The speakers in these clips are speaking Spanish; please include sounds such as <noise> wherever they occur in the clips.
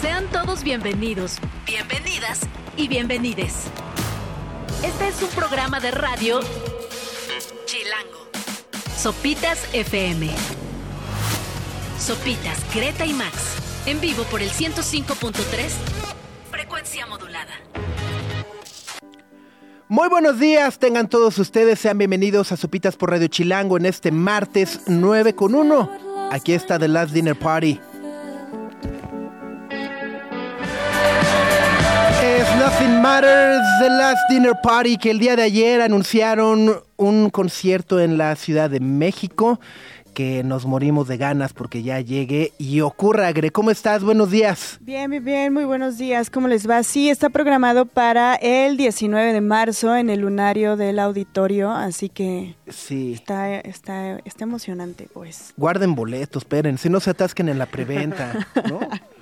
Sean todos bienvenidos, bienvenidas y bienvenides. Este es un programa de radio Chilango. Sopitas FM. Sopitas, Greta y Max. En vivo por el 105.3. Frecuencia modulada. Muy buenos días, tengan todos ustedes, sean bienvenidos a Sopitas por Radio Chilango en este martes 9 con 1. Aquí está The Last Dinner Party. Matters, The Last Dinner Party, que el día de ayer anunciaron un concierto en la Ciudad de México que nos morimos de ganas porque ya llegue y ocurra. Gre, ¿cómo estás? Buenos días. Bien, bien, bien, muy buenos días. ¿Cómo les va? Sí, está programado para el 19 de marzo en el lunario del auditorio, así que sí. está, está, está emocionante, pues. Guarden boletos, esperen, si no se atasquen en la preventa, ¿no? <laughs>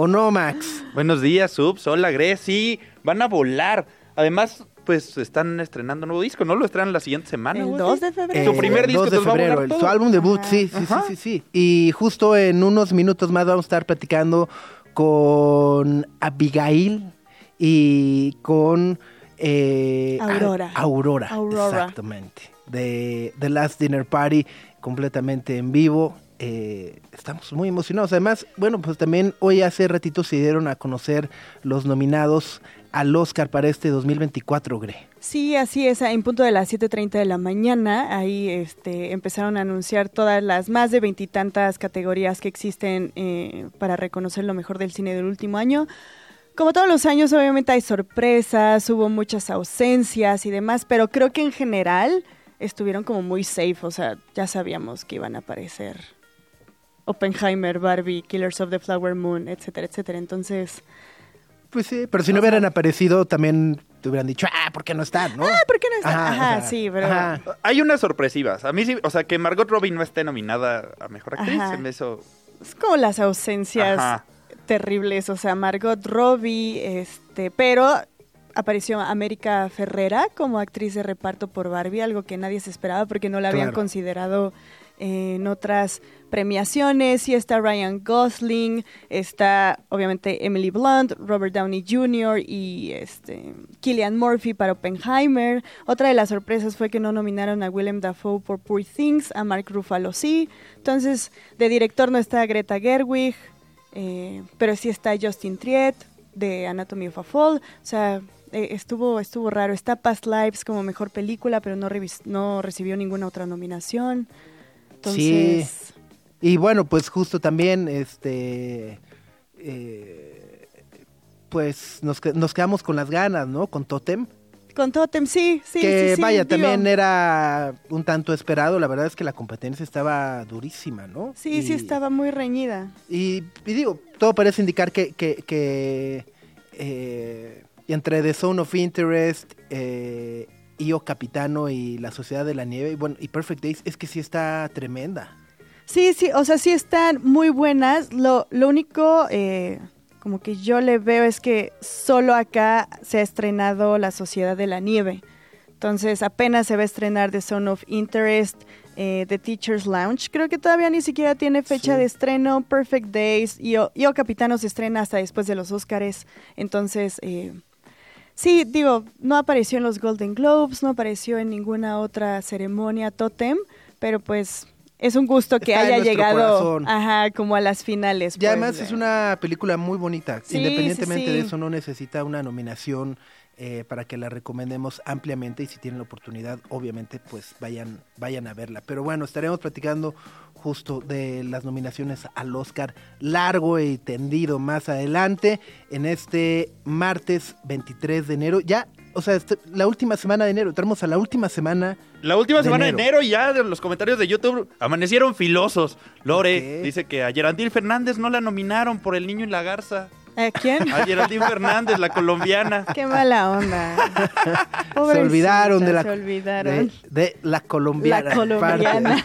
¿O no, Max? Buenos días, Subs. Hola. Sí, van a volar. Además, pues están estrenando un nuevo disco, ¿no? Lo estrenan la siguiente semana. El güey. 2 de febrero. Su primer disco, 2 de febrero, el- su álbum debut, sí, sí, sí, Ajá. sí, sí. Y justo en unos minutos más vamos a estar platicando con Abigail y con eh, Aurora. A- Aurora, Aurora. exactamente. De The Last Dinner Party, completamente en vivo. Eh, estamos muy emocionados. Además, bueno, pues también hoy hace ratito se dieron a conocer los nominados al Oscar para este 2024, Gre. Sí, así es, en punto de las 7.30 de la mañana, ahí este, empezaron a anunciar todas las más de veintitantas categorías que existen eh, para reconocer lo mejor del cine del último año. Como todos los años, obviamente hay sorpresas, hubo muchas ausencias y demás, pero creo que en general estuvieron como muy safe, o sea, ya sabíamos que iban a aparecer Oppenheimer, Barbie, Killers of the Flower Moon, etcétera, etcétera. Entonces, Pues sí, pero si no hubieran aparecido, también te hubieran dicho, ah, ¿por qué no están? ¿no? ah, ¿por qué no está? Ajá, sí, pero... ajá. Hay unas sorpresivas. A mí sí, o sea, que Margot Robbie no esté nominada a Mejor Actriz, me hizo... Es como las ausencias Ajá. terribles, o sea, Margot Robbie, este, pero apareció América Ferrera como actriz de reparto por Barbie, algo que nadie se esperaba porque no la habían Claro. considerado en otras premiaciones. Y está Ryan Gosling, está obviamente Emily Blunt, Robert Downey Jr. y este Killian Murphy para Oppenheimer. Otra de las sorpresas fue que no nominaron a Willem Dafoe por Poor Things, a Mark Ruffalo sí. Entonces, de director no está Greta Gerwig, eh, pero sí está Justin Triet de Anatomy of a Fall. O sea, eh, estuvo, estuvo raro. Está Past Lives como mejor película, pero no, recibió ninguna otra nominación. Entonces, Y bueno, pues justo también, este, eh, pues nos, nos quedamos con las ganas, ¿no? Con Totem, con Totem, sí, sí, que sí, sí, vaya, digo, también era un tanto esperado, la verdad es que la competencia estaba durísima, ¿no? Sí, sí estaba muy reñida. Y, y digo, todo parece indicar que, que, que, eh, entre The Zone of Interest, eh, Io Capitano y La Sociedad de la Nieve, y bueno, y Perfect Days, es que sí está tremenda. Sí, sí, o sea, sí están muy buenas. Lo, lo único, eh, como que yo le veo es que solo acá se ha estrenado La Sociedad de la Nieve. Entonces apenas se va a estrenar The Zone of Interest, eh, The Teacher's Lounge. Creo que todavía ni siquiera tiene fecha Sí. de estreno. Perfect Days, Io, Io Capitano se estrena hasta después de los Óscares. Entonces, eh, sí, digo, no apareció en los Golden Globes, no apareció en ninguna otra ceremonia Totem, pero pues es un gusto que Está haya llegado corazón. ajá, como a las finales. Y pues, además de- es una película muy bonita. Sí, Independientemente sí, sí. de eso, no necesita una nominación eh, para que la recomendemos ampliamente y si tienen la oportunidad, obviamente, pues vayan, vayan a verla. Pero bueno, estaremos platicando justo de las nominaciones al Oscar largo y tendido más adelante en este martes 23 de enero. Ya, o sea, este- la última semana de enero, entramos a la última semana. La última De semana enero. de enero y ya de los comentarios de YouTube amanecieron filosos. Lore dice que a Geraldine Fernández no la nominaron por El Niño y la Garza. ¿A quién? A Geraldine Fernández, la colombiana. Qué mala onda. <laughs> se Pobrecita, olvidaron de la, Se olvidaron. de, de la colombiana. La colombiana. <laughs>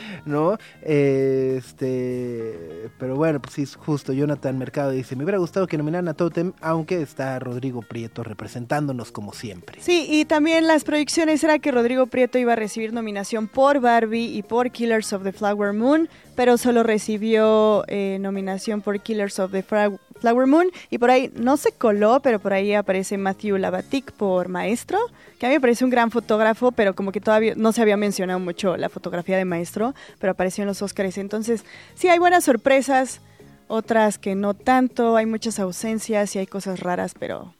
<laughs> ¿No? Este, pero bueno, pues sí, justo. Jonathan Mercado dice, me hubiera gustado que nominaran a Totem, aunque está Rodrigo Prieto representándonos como siempre. Sí, y también las proyecciones era que Rodrigo Prieto iba a recibir nominación por Barbie y por Killers of the Flower Moon, pero solo recibió eh, nominación por Killers of the Fra- Flower Moon y por ahí no se coló, pero por ahí aparece Matthew Lavatic por Maestro, que a mí me parece un gran fotógrafo, pero como que todavía no se había mencionado mucho la fotografía de Maestro, pero apareció en los Oscars. Entonces, sí, hay buenas sorpresas, otras que no tanto, hay muchas ausencias y hay cosas raras, pero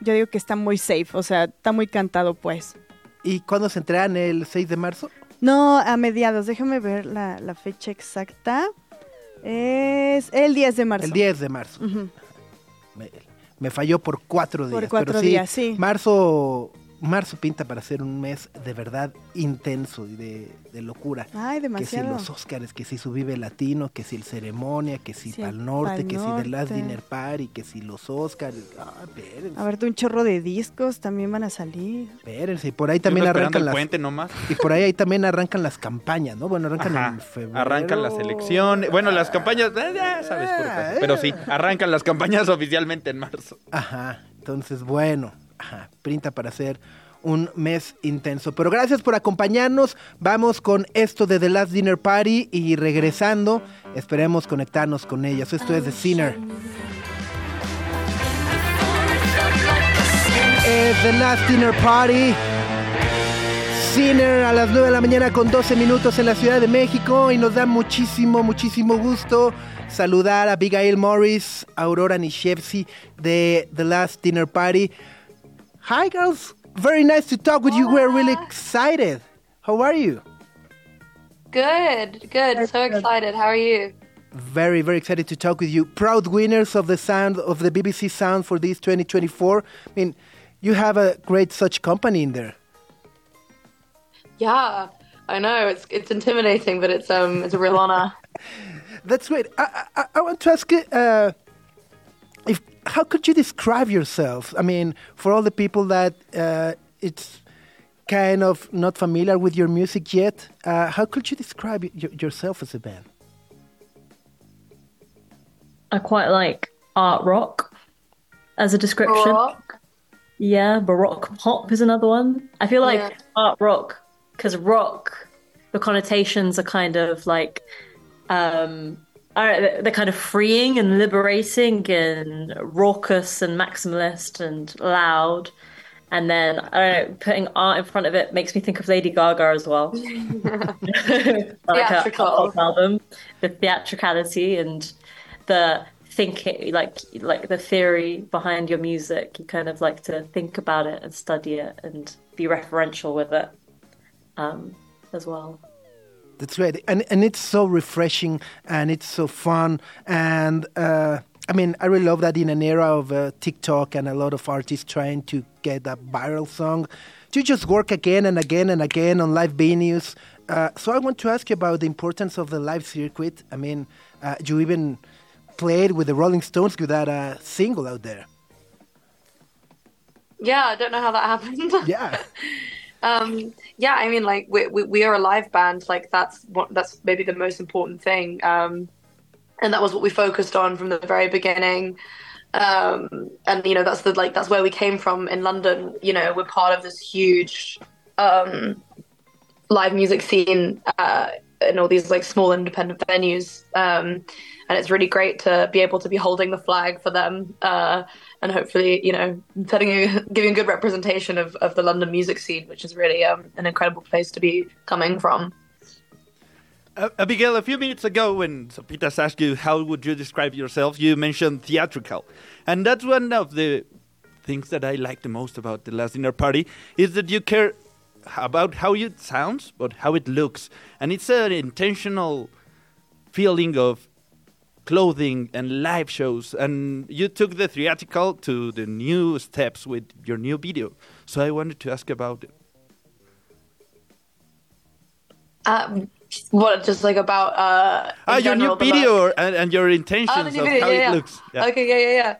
yo digo que está muy safe, o sea, está muy cantado pues. ¿Y cuándo se entregan? ¿El 6 de marzo? No, a mediados, déjame ver la, la fecha exacta. Es el 10 de marzo. El 10 de marzo. Ujú. Me, me falló por cuatro días. Por cuatro pero sí, días, sí. Marzo, marzo pinta para ser un mes de verdad intenso y de, de locura. Ay, Que si demasiado. los Oscars, que si su Vive Latino, que si el Ceremonia, que si Sí, Pal Norte, Pal que si The Last. Dinner Party, que si los Oscars. Ah, espérense, A ver, un chorro de discos también van a salir. espérense. Y por ahí también arrancan el las... puente nomás. Y por ahí, ahí también arrancan las campañas, ¿no? Bueno, arrancan Ajá. en febrero. Arrancan las elecciones. Bueno, las campañas, eh, ya sabes, pura cosa. pero sí, arrancan las campañas <laughs> oficialmente en marzo. Ajá, entonces bueno, ajá, pinta para ser un mes intenso. Pero gracias por acompañarnos. Vamos con esto de The Last Dinner Party y regresando, esperemos conectarnos con ellas. Esto es The Sinner. Es The Last Dinner Party. Sinner a las 9 de la mañana con 12 minutos en la Ciudad de México y nos da muchísimo, muchísimo gusto saludar a Abigail Morris, Aurora Nishevsi de The Last Dinner Party. Hi girls, very nice to talk with you. We're really excited. How are you? Good, good. So excited. How are you? Very, very excited to talk with you. Proud winners of the sound of the BBC Sound for this 2024. I mean, you have a great such company in there. Yeah, I know it's it's intimidating, but it's um it's a real honor. <laughs> That's great. I, I, I want to ask you, uh, if how could you describe yourself? I mean, for all the people that uh, it's kind of not familiar with your music yet, uh, how could you describe y- yourself as a band? I quite like art rock as a description. Rock. Yeah, baroque pop is another one. I feel like Yeah. art rock because rock, the connotations are kind of like, um, are they're kind of freeing and liberating and raucous and maximalist and loud. And then I don't know, putting art in front of it makes me think of Lady Gaga as well. <laughs> <laughs> like Theatrical. album, the theatricality and the thinking, like like the theory behind your music. You kind of like to think about it and study it and be referential with it um, as well. That's great, and and it's so refreshing and it's so fun. And uh, I mean, I really love that in an era of uh, TikTok and a lot of artists trying to get a viral song, you just work again and again and again on live venues. Uh, so I want to ask you about the importance of the live circuit. I mean, uh, you even played with the Rolling Stones with that uh, single out there. Yeah, I don't know how that happened. Yeah. <laughs> Um, yeah, I mean, like we, we we are a live band. Like that's what that's maybe the most important thing. Um, and that was what we focused on from the very beginning. Um, and you know, that's the like that's where we came from in London. You know, we're part of this huge um, live music scene uh, in all these like small independent venues. Um, and it's really great to be able to be holding the flag for them uh, and hopefully, you know, setting a, <laughs> giving good representation of, of the London music scene, which is really um, an incredible place to be coming from. Uh, Abigail, a few minutes ago, when Sopitas asked you how would you describe yourself, you mentioned theatrical, and that's one of the things that I like the most about the last dinner party is that you care about how it sounds, but how it looks, and it's an intentional feeling of clothing and live shows, and you took the theatrical to the new steps with your new video. So I wanted to ask about it. Um, what, just like about uh, Ah, your new general, the video and, and your intentions Oh, new of video, how yeah, it yeah. looks. Yeah. Okay, yeah, yeah, yeah.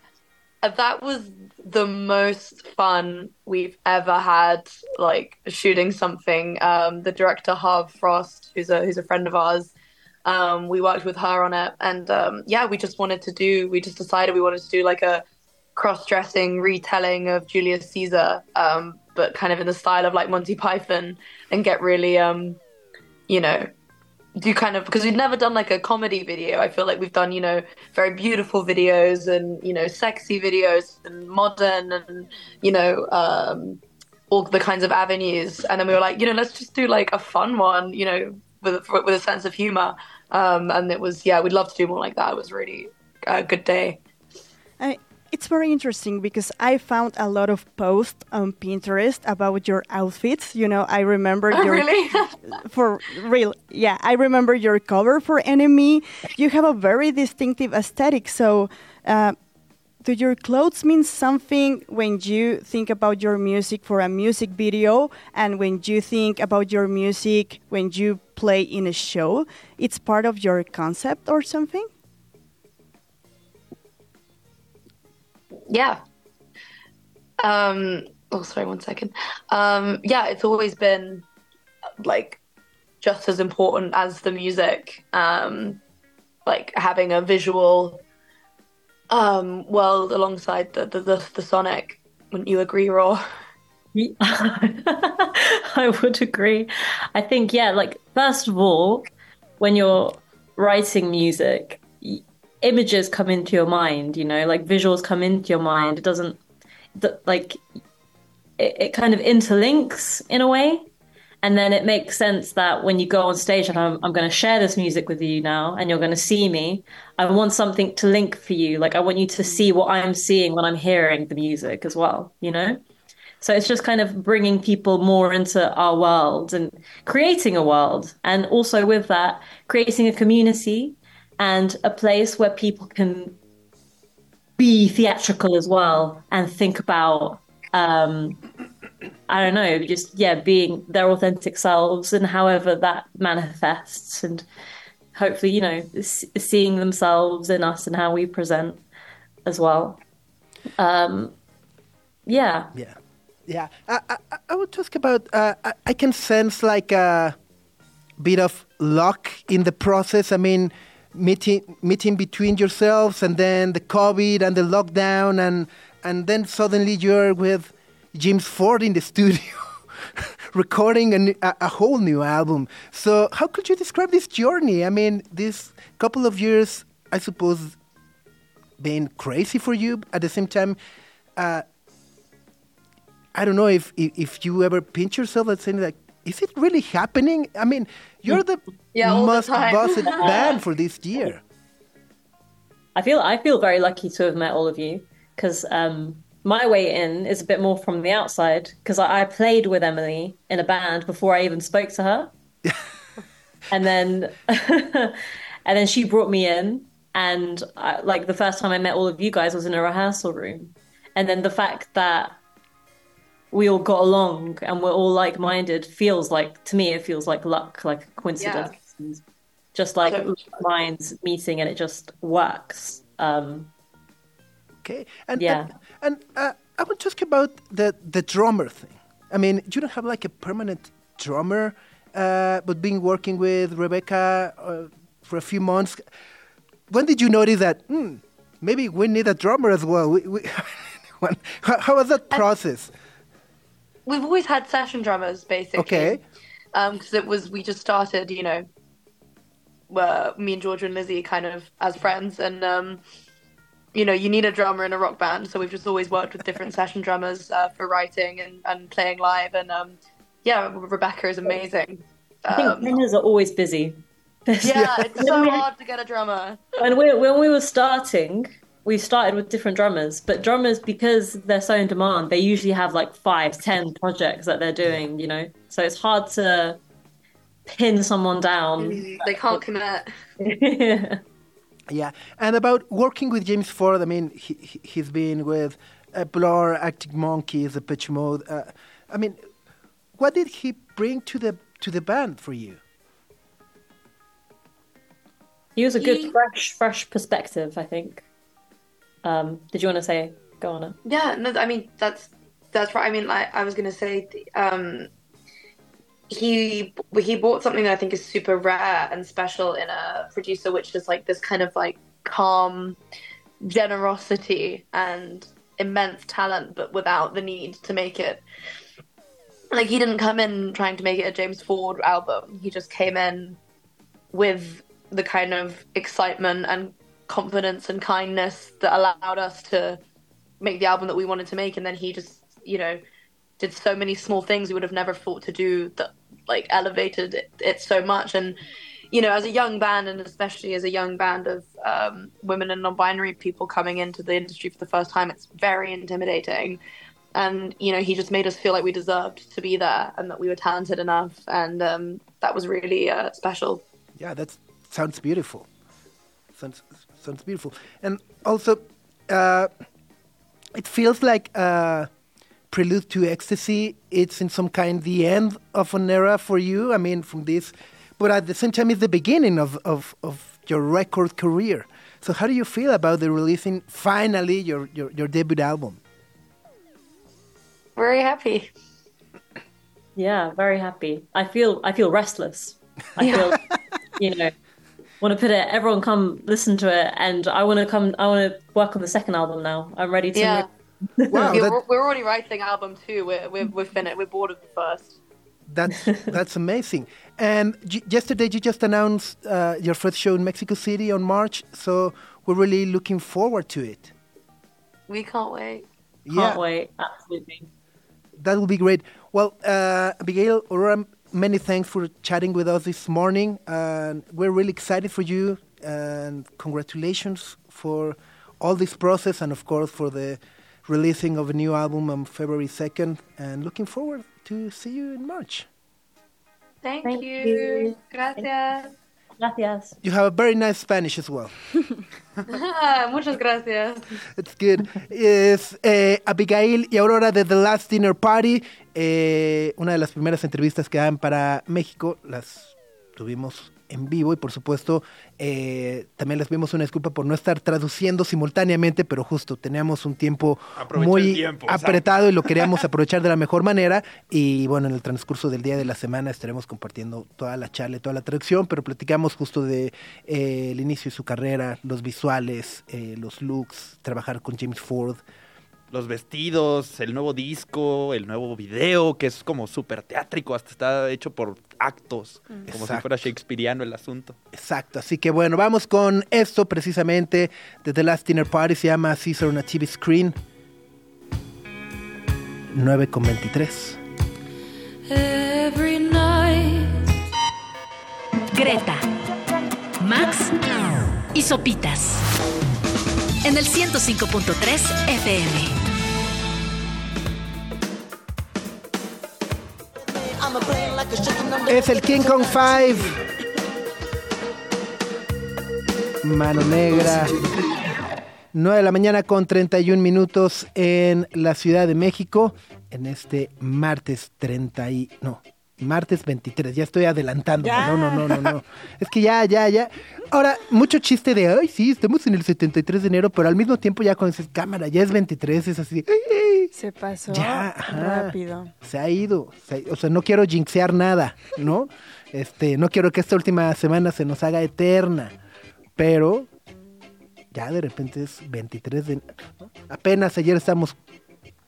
Uh, That was the most fun we've ever had, like shooting something. Um, the director Harv Frost, who's a who's a friend of ours, Um, we worked with her on it, and um, yeah, we just wanted to do. We just decided we wanted to do like a cross-dressing retelling of Julius Caesar, um, but kind of in the style of like Monty Python, and get really, um, you know, do kind of because we've never done like a comedy video. I feel like we've done you know very beautiful videos and you know sexy videos and modern and you know um, all the kinds of avenues. And then we were like, you know, let's just do like a fun one, you know, with with a sense of humor. Um, and it was yeah, we'd love to do more like that. It was really a good day. I, it's very interesting because I found a lot of posts on Pinterest about your outfits. You know, I remember Oh, your really? <laughs> for real. Yeah, I remember your cover for Enemy. You have a very distinctive aesthetic. So, uh, do your clothes mean something when you think about your music for a music video, and when you think about your music when you play in a show? It's part of your concept or something. yeah. Um, oh, sorry, one second. Um, yeah, it's always been like just as important as the music. Um, like having a visual um, world alongside the, the, the, the sonic. Wouldn't you agree, Raw? <laughs> I would agree. I think, yeah, like, first of all, when you're writing music, images come into your mind, you know, like visuals come into your mind. It doesn't, like, it, it kind of interlinks in a way. And then it makes sense that when you go on stage and I'm, I'm going to share this music with you now and you're going to see me, I want something to link for you. Like, I want you to see what I'm seeing when I'm hearing the music as well, you know? So it's just kind of bringing people more into our world and creating a world. And also with that, creating a community and a place where people can be theatrical as well and think about, um, I don't know, just, yeah, being their authentic selves and however that manifests and hopefully, you know, seeing themselves in us and how we present as well. Um, yeah. Yeah, yeah. I, I, I would talk about. Uh, I, I can sense like a bit of luck in the process. I mean, meeting meeting between yourselves, and then the COVID and the lockdown, and and then suddenly you're with James Ford in the studio. <laughs> recording a whole new album so how could you describe this journey i mean this couple of years i suppose being crazy for you at the same time uh, I don't know if, if if you ever pinch yourself and saying like, is it really happening? I mean, you're the Yeah, all the most time. bossed <laughs> band for this year. I feel I feel very lucky to have met all of you because um, my way in is a bit more from the outside because I, I played with Emily in a band before I even spoke to her, <laughs> and then <laughs> and then she brought me in, and I, like the first time I met all of you guys was in a rehearsal room, and then the fact that we all got along and we're all like minded feels like to me it feels like luck, like a coincidence. And Just like minds meeting and it just works. Um, Okay, and Yeah. and, and uh, I want to ask about the the drummer thing. I mean, you don't have like a permanent drummer, uh, but being working with Rebecca uh, for a few months. When did you notice that? Hmm, maybe we need a drummer as well. We, we, <laughs> how, how was that process? We've always had session drummers, basically. Okay. because it was we just started, you know, uh, me and Georgia and Lizzie kind of as friends, and um, you know, you need a drummer in a rock band, so we've just always worked with different session drummers uh, for writing and, and playing live, and um, yeah, Rebecca is amazing. I think Um, are always busy. yeah, <laughs> it's so hard to get a drummer. and we when we were starting, we started with different drummers, but drummers because they're so in demand, they usually have like five, ten projects that they're doing. You know, so it's hard to pin someone down. They can't commit. Yeah, <laughs> and about working with James Ford, I mean, he, he- he's been with uh, Blur, Arctic Monkeys, the Pitch Mode. Uh, I mean, what did he bring to the to the band for you? he was a good, He- fresh, fresh perspective. I think. Um, did you want to say? Go on. It. Yeah, no, I mean that's that's right. I mean, like I was gonna say, um, he he bought something that I think is super rare and special in a producer, which is like this kind of like calm generosity and immense talent, but without the need to make it. Like he didn't come in trying to make it a James Ford album. He just came in with the kind of excitement and confidence and kindness that allowed us to make the album that we wanted to make. And then he just, you know, did so many small things we would have never thought to do that like elevated it, it so much. And you know, as a young band, and especially as a young band of um, women and non-binary people coming into the industry for the first time, it's very intimidating. And you know, he just made us feel like we deserved to be there, and that we were talented enough, and um, that was really uh, special. Yeah, that sounds beautiful. Sounds sounds beautiful, and also, uh, it feels like uh, Prelude to Ecstasy. It's in some kind the end of an era for you. I mean, from this but at the same time, it's the beginning of, of, of your record career. So, how do you feel about the releasing finally your, your, your debut album? Very happy. Yeah, very happy. I feel I feel restless. I Yeah. feel <laughs> you know want to put it. Everyone come listen to it, and I want to come. I want to work on the second album now. I'm ready to. Yeah. move- Wow, Yeah, that, we're, we're already writing album two. We're we're we're finished. We're bored of the first. that's <laughs> that's amazing. And j- yesterday, you just announced uh, your first show in Mexico City on March. So we're really looking forward to it. We can't wait. Can't yeah, wait. Absolutely. that will be great. Well, uh, Abigail, Aurora, many thanks for chatting with us this morning. And we're really excited for you. And congratulations for all this process and, of course, for the releasing of a new album on February 2nd. And looking forward to see you in March. Thank, Thank you. you. Gracias. Gracias. You have a very nice Spanish as well. <laughs> Muchas gracias. It's good. Es eh, Abigail y Aurora de The Last Dinner Party. eh, una de las primeras entrevistas que dan para México. Las tuvimos en vivo y por supuesto eh, también les pedimos una disculpa por no estar traduciendo simultáneamente, pero justo teníamos un tiempo muy tiempo, apretado y lo queríamos <laughs> aprovechar de la mejor manera y bueno, en el transcurso del día de la semana estaremos compartiendo toda la charla, y toda la traducción, pero platicamos justo de eh, el inicio de su carrera, los visuales, eh, los looks, trabajar con James Ford. Los vestidos, el nuevo disco, el nuevo video, que es como súper teátrico, hasta está hecho por actos, como si fuera shakespeareano el asunto. Exacto, así que bueno, vamos con esto precisamente de The Last Dinner Party, se llama Caesar on a TV Screen. 9 con 23. Every night. Greta, Max y Sopitas. En el 105.3 FM. Es el King Kong 5. Mano negra. 9 de la mañana con 31 minutos en la Ciudad de México. En este martes 30 y... No, martes 23. Ya estoy adelantando. Ya. No, no, no, no, no. Es que ya, ya, ya. Ahora, mucho chiste de, ay, sí, estamos en el 73 de enero, pero al mismo tiempo ya cuando dices, cámara, ya es 23, es así. "Ay, ay". Se pasó Ya, ajá. rápido. Se ha ido. se o sea, no quiero jinxear nada, ¿no? Este, no quiero que esta última semana se nos haga eterna. Pero ya de repente es 23 de... ¿no? Apenas ayer estamos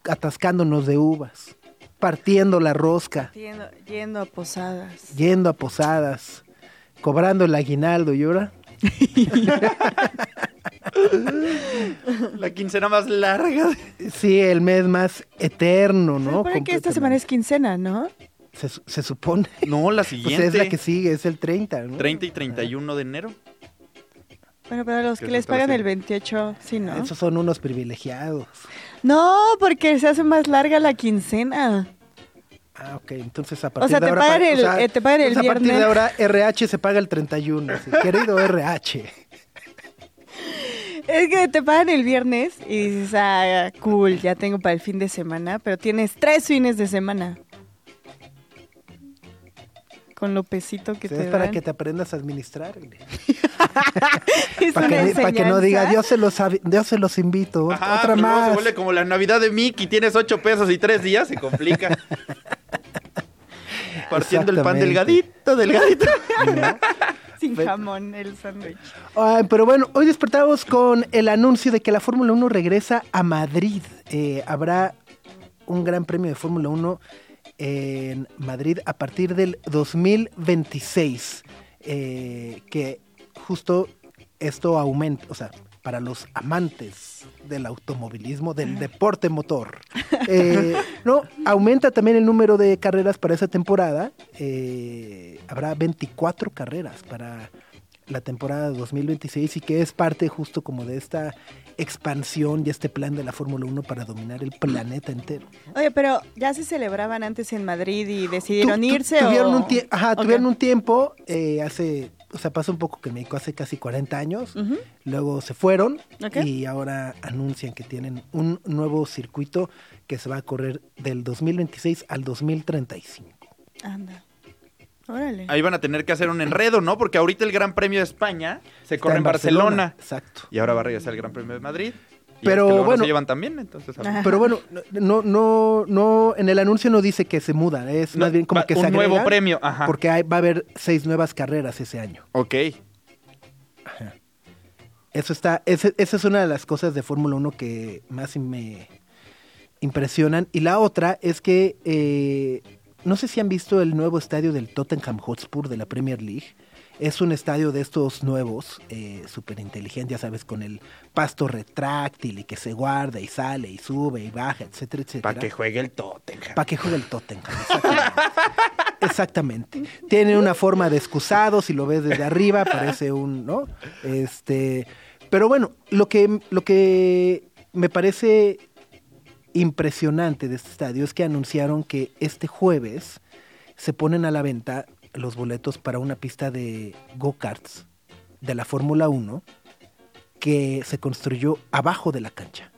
atascándonos de uvas, partiendo la rosca, Yendo, yendo a posadas. yendo a posadas, cobrando el aguinaldo y ahora... <laughs> La quincena más larga. Sí, el mes más eterno, Se ¿no? supone que esta semana es quincena, ¿no? Se, se supone. No, la <laughs> Pues siguiente. es la que sigue, es el 30, ¿no? 30 y 31 de enero. Bueno, pero los Que se les pagan el 28, sí, ¿no? Esos son unos privilegiados. No, porque se hace más larga la quincena. Ah, ok. Entonces a partir sea, de te ahora... pagan pa- el- eh, te pagan el a partir de ahora RH se paga el 31. así, Querido RH. Es que te pagan el viernes y dices, ah, cool, ya tengo para el fin de semana, pero tienes tres fines de semana. Con lo pesito que O sea, te es para que te aprendas a administrar. <laughs> Para una que, para que no diga. Dios se los, Dios se los invito. Ajá, otra luego más. se vuelve como la Navidad de Mickey, tienes 8 pesos y 3 días, se complica. <laughs> Partiendo el pan delgadito, delgadito. <laughs> Sin jamón el sándwich. Pero bueno, hoy despertamos con el anuncio de que la Fórmula 1 regresa a Madrid. Eh, habrá un gran premio de Fórmula 1 en Madrid a partir del 2026. eh, que justo esto aumenta, o sea, para los amantes del automovilismo, del deporte motor. Eh, <laughs> no, aumenta también el número de carreras para esa temporada. Eh, habrá 24 carreras para la temporada 2026 y que es parte justo como de esta expansión y este plan de la Fórmula 1 para dominar el planeta entero. Oye, pero ya se celebraban antes en Madrid y decidieron irse tuvieron o... un tie- ajá, tuvieron un tiempo eh, hace, o sea, pasa un poco que México hace casi 40 años, luego se fueron y ahora anuncian que tienen un nuevo circuito que se va a correr del 2026 al 2035. Anda. Órale. Ahí van a tener que hacer un enredo, ¿no? Porque ahorita el Gran Premio de España se Está corre en Barcelona. Exacto. Y ahora va a regresar el Gran Premio de Madrid. Pero es que luego no bueno. se llevan también, entonces. Pero bueno, no, no, no, en el anuncio no dice que se mudan, es No, más bien como va- que se un nuevo premio, ajá. Porque hay- va a haber seis nuevas carreras ese año. Ok. Eso está, esa es una de las cosas de Fórmula 1 que más me impresionan. Y la otra es que eh, no sé si han visto el nuevo estadio del Tottenham Hotspur de la Premier League. Es un estadio de estos nuevos, eh, súper inteligente, ya sabes, con el pasto retráctil y que se guarda y sale y sube y baja, etcétera, etcétera. Para que juegue el Tottenham. Para que juegue el Tottenham. Exactamente. Exactamente. Tiene una forma de excusado, si lo ves desde arriba, parece un, ¿no? Este, pero bueno, lo que, lo que me parece impresionante de este estadio es que anunciaron que este jueves se ponen a la venta los boletos para una pista de go-karts de la Fórmula 1 que se construyó abajo de la cancha.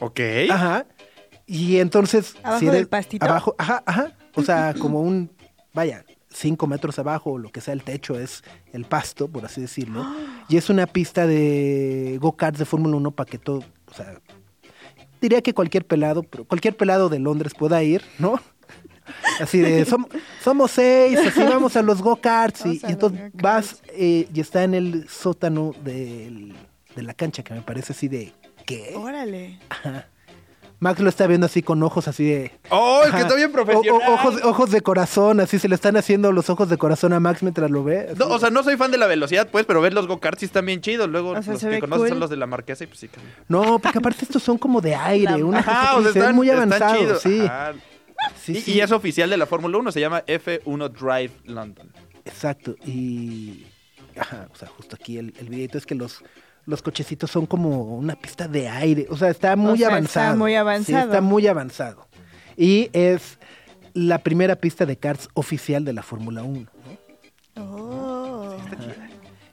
Ok. Ajá. Y entonces. ¿Abajo del pastito? Abajo, ajá, ajá. O sea, <laughs> como un. Vaya, cinco metros abajo, o lo que sea el techo, es el pasto, por así decirlo. <gasps> Y es una pista de go-karts de Fórmula 1 para que todo. O sea, diría que cualquier pelado, pero cualquier pelado de Londres pueda ir, ¿no? Así de, som- somos seis, así vamos a los go-karts. Y, entonces vas eh, y está en el sótano del- de la cancha, que me parece así de. ¿Qué? Órale. Max lo está viendo así con ojos así de. Oh, es que está bien profesional. o- ojos, ojos de corazón, así se le están haciendo los ojos de corazón a Max mientras lo ve. No, o sea, no soy fan de la velocidad, pues, pero ver los go-karts sí están bien chidos. Luego O sea, los que cool. son los de la marquesa y pues sí. que- No, porque aparte estos son como de aire, La- una Ajá, cosa o sea, se ven están, muy avanzados, sí. Ajá. Sí, y, sí, y es oficial de la Fórmula 1, se llama F1 Drive London. Exacto, y... Ajá, o sea, justo aquí el, el videito es que los, los cochecitos son como una pista de aire, o sea, está muy sea, está avanzado. muy Sí, avanzado. está muy avanzado. Y es la primera pista de karts oficial de la Fórmula 1, ¿no? Oh.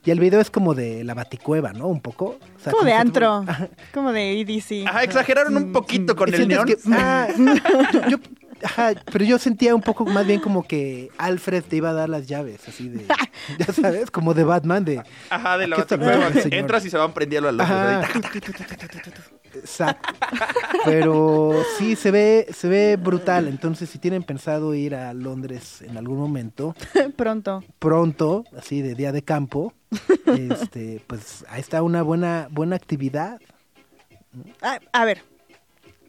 Y el video es como de la baticueva, ¿no? Un poco. O sea, Como de antro. Como de EDC. <laughs> Ajá, exageraron un poquito con el neón. que- ah, <laughs> yo- yo- ajá, pero yo sentía un poco más bien como que Alfred te iba a dar las llaves, así de, <laughs> ya sabes, como de Batman, de, Ajá, de la señor. Entras y se van prendiendo ahí. exacto. Pero sí, se ve, se ve brutal, entonces si tienen pensado ir a Londres en algún momento, <laughs> Pronto. pronto, así de día de campo, este, pues ahí está una buena, buena actividad. Ah, a ver,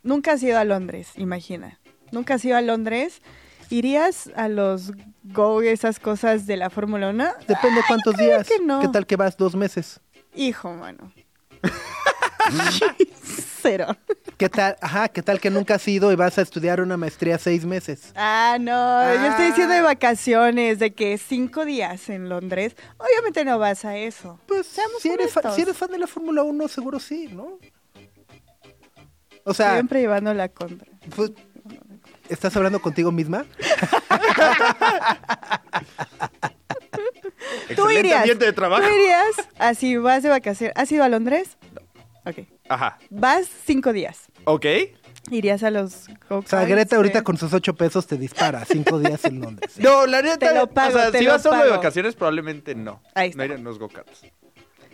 nunca has ido a Londres, imagina. Nunca has ido a Londres. ¿Irías a los Go, esas cosas de la Fórmula 1? Depende cuántos días. que no. ¿Qué tal que vas dos meses? Hijo, mano. <laughs> <laughs> Cero. ¿Qué tal? Ajá, ¿qué tal que nunca has ido y vas a estudiar una maestría seis meses? Ah, no, yo estoy diciendo de vacaciones, de que cinco días en Londres. Obviamente no vas a eso. Pues Seamos si eres, fa- honestos. si eres fan de la Fórmula 1, seguro sí, ¿no? O sea, Siempre llevando la contra. pues, ¿estás hablando contigo misma? <laughs> Tú Excelente irías. ambiente de trabajo. Tú irías, así vas de vacaciones. ¿Has ido a Londres? Ok. Ajá. Vas cinco días. Ok. Irías a los O sea, Greta ahorita con sus ocho pesos te dispara cinco días en Londres. No, la neta. Te lo pago, o sea, te si lo vas solo de vacaciones, probablemente no. Ahí está. No irían los go-karts.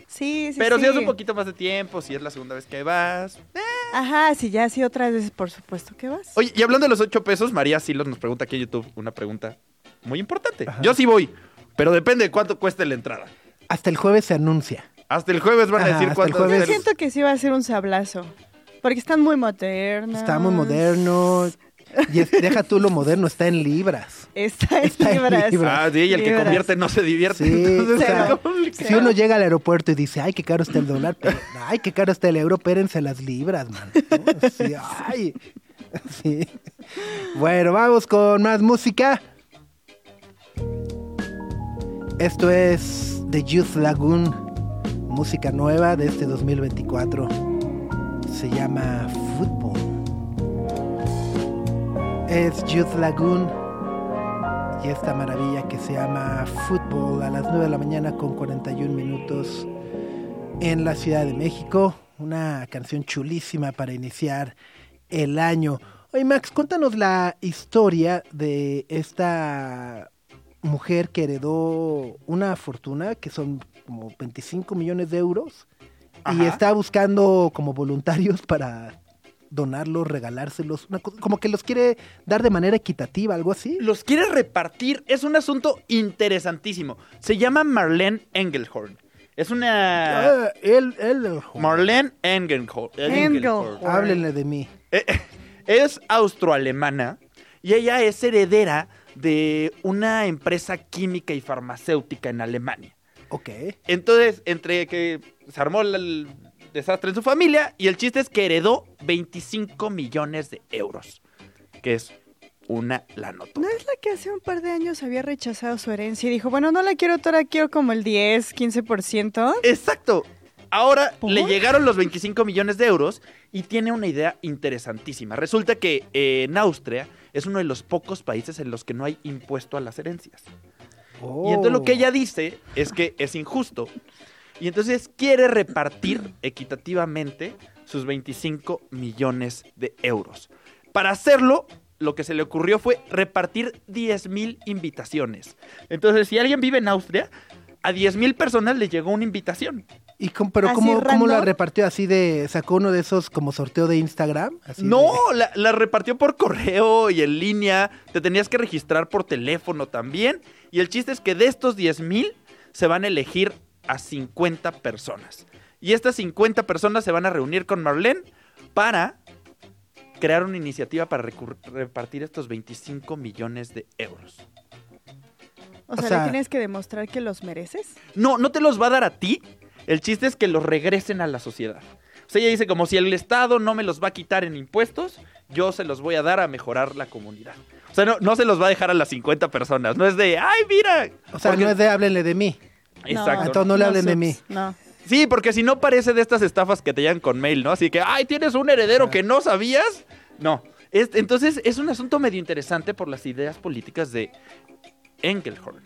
Sí, sí, Pero sí. si es un poquito más de tiempo, si es la segunda vez que vas. eh, Ajá, sí, ya sí otras veces, por supuesto que vas. Oye, y hablando de los 8 pesos, María Silos nos pregunta aquí en YouTube una pregunta muy importante. Ajá. Yo sí voy, pero depende de cuánto cueste la entrada. Hasta el jueves se anuncia. Hasta el jueves van a Ajá, decir hasta el cuánto jueves. Yo siento que sí va a ser un sablazo. Porque están muy modernas. Está muy moderno. Y es- deja tú lo moderno, está en libras. Está en Está en libras. libras. Ah, sí, y el que convierte no se divierte. Sí, Entonces, o sea, Cero. si uno llega al aeropuerto y dice, ay, qué caro está el dólar, pero, ay, qué caro está el euro, pérense las libras, man. ¿no? Sí, ay. Sí. Bueno, vamos con más música. Esto es The Youth Lagoon, música nueva de este 2024. Se llama Fútbol. Es Youth Lagoon y esta maravilla que se llama Fútbol a las 9 de la mañana con 41 minutos en la Ciudad de México. Una canción chulísima para iniciar el año. Oye Max, cuéntanos la historia de esta mujer que heredó una fortuna que son como 25 millones de euros y está buscando como voluntarios para donarlos, regalárselos, una cosa- como que los quiere dar de manera equitativa, algo así. Los quiere repartir. Es un asunto interesantísimo. Se llama Marlene Engelhorn. Es una... Ah, Marlene Engelhorn. Engelhorn. háblenle de mí. Eh, Es austroalemana y ella es heredera de una empresa química y farmacéutica en Alemania. Ok. Entonces, entre que se armó el- el desastre en su familia y el chiste es que heredó 25 millones de euros, que es una lanota. ¿No es la que hace un par de años había rechazado su herencia y dijo, bueno, no la quiero toda, quiero como el 10, 15%? Exacto. Ahora ¿Por? le llegaron los 25 millones de euros y tiene una idea interesantísima. Resulta que eh, en Austria es uno de los pocos países en los que no hay impuesto a las herencias. Y entonces lo que ella dice es que es injusto. Y entonces quiere repartir equitativamente sus 25 millones de euros. Para hacerlo, lo que se le ocurrió fue repartir 10 mil invitaciones. Entonces, si alguien vive en Austria, a 10 mil personas les llegó una invitación. ¿Y cómo, pero ¿Así cómo, cómo la repartió? ¿Así de, sacó uno de esos como sorteo de Instagram? Así No, de- la, la repartió por correo y en línea. Te tenías que registrar por teléfono también. Y el chiste es que de estos 10 mil se van a elegir a 50 personas. Y estas 50 personas se van a reunir con Marlene para crear una iniciativa para repartir estos 25 millones de euros. O O sea, sea- ¿le tienes que demostrar que los mereces? No, no te los va a dar a ti. El chiste es que los regresen a la sociedad. O sea, ella dice como si el Estado no me los va a quitar en impuestos, yo se los voy a dar a mejorar la comunidad. O sea, no, no se los va a dejar a las 50 personas. No es de, ay, mira. O sea, Porque- no es de háblenle de mí. Exacto. Entonces no le hablen de mí. No. Sí, porque si no parece de estas estafas que te llegan con mail, ¿no? Así que, ay, tienes un heredero que no sabías. No. Es- entonces es un asunto medio interesante por las ideas políticas de Engelhorn.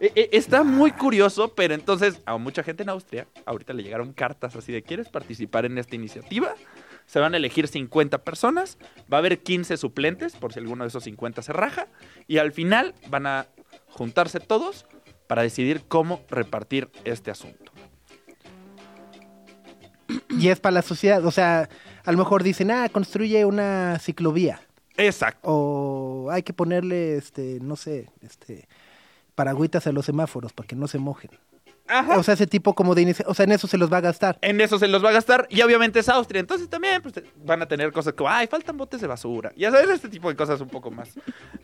E- e- Está muy curioso, pero entonces a mucha gente en Austria ahorita le llegaron cartas así de ¿quieres participar en esta iniciativa? Se van a elegir 50 personas, va a haber 15 suplentes por si alguno de esos 50 se raja y al final van a juntarse todos para decidir cómo repartir este asunto. <clears throat> Y es para la sociedad. O sea, a lo mejor dicen, ah, construye una ciclovía. Exacto. O hay que ponerle, este, no sé, este, paragüitas a los semáforos para que no se mojen. Ajá. O sea, ese tipo como de inicia- O sea, en eso se los va a gastar. en eso se los va a gastar y obviamente es Austria, entonces también pues, van a tener cosas como, ay, faltan botes de basura. Ya sabes, este tipo de cosas un poco más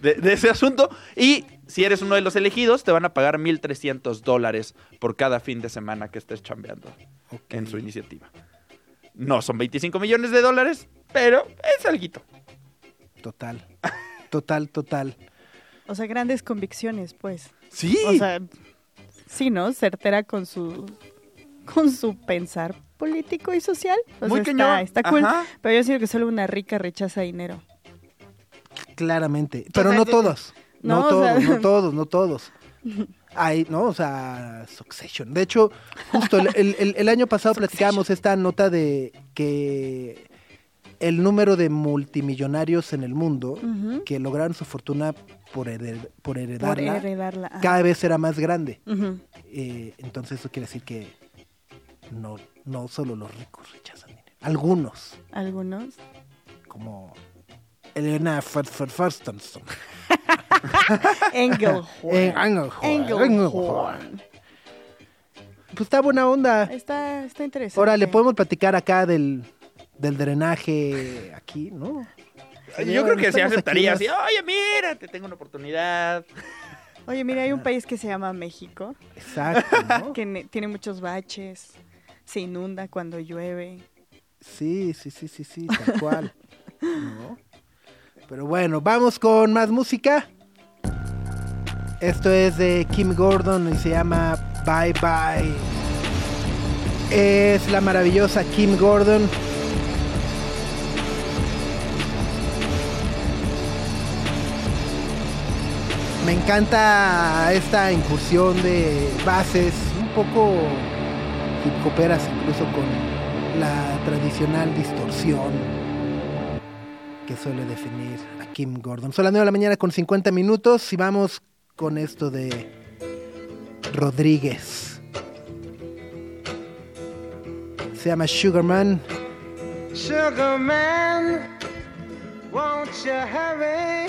de, de ese asunto. Y si eres uno de los elegidos, te van a pagar 1.300 dólares por cada fin de semana que estés chambeando en su iniciativa. No son 25 millones de dólares, pero es alguito. Total. Total, total. O sea, grandes convicciones, pues. Sí. O sea, sí, ¿no? Certera con su con su pensar político y social. O Muy sea, cañón. está, está cool. Ajá. Pero yo siento que solo una rica rechaza dinero. Claramente. Pero sea, no todos. No, no, o todos, sea- no <laughs> todos, no todos. <laughs> Hay, ¿no? O sea, Succession. De hecho, justo el, el- el- el año pasado platicábamos esta nota de que el número de multimillonarios en el mundo que lograron su fortuna por, hered- por Por heredarla cada vez era más grande. Eh, entonces eso quiere decir que no, no solo los ricos rechazan dinero. Algunos, Algunos. como Elena <laughs> Engelhorn. Engelhorn. Engelhorn. Pues está buena onda. Está, está interesante. Ahora le podemos platicar acá del, del drenaje aquí, ¿no? Yo creo que se aceptaría aquí así, oye, mira, te tengo una oportunidad. <laughs> Oye, mira, hay un país que se llama México, Exacto, ¿no? <laughs> que ne- tiene muchos baches, se inunda cuando llueve. Sí, sí, sí, sí, sí, tal cual. ¿no? Pero bueno, vamos con más música. Esto es de Kim Gordon y se llama Bye Bye. Es la maravillosa Kim Gordon. Me encanta esta incursión de bases un poco hip hoperas incluso con la tradicional distorsión que suele definir a Kim Gordon. Son las 9 de la mañana con 50 minutos y vamos con esto de Rodríguez. Se llama Sugarman. Sugar man, won't you hurry?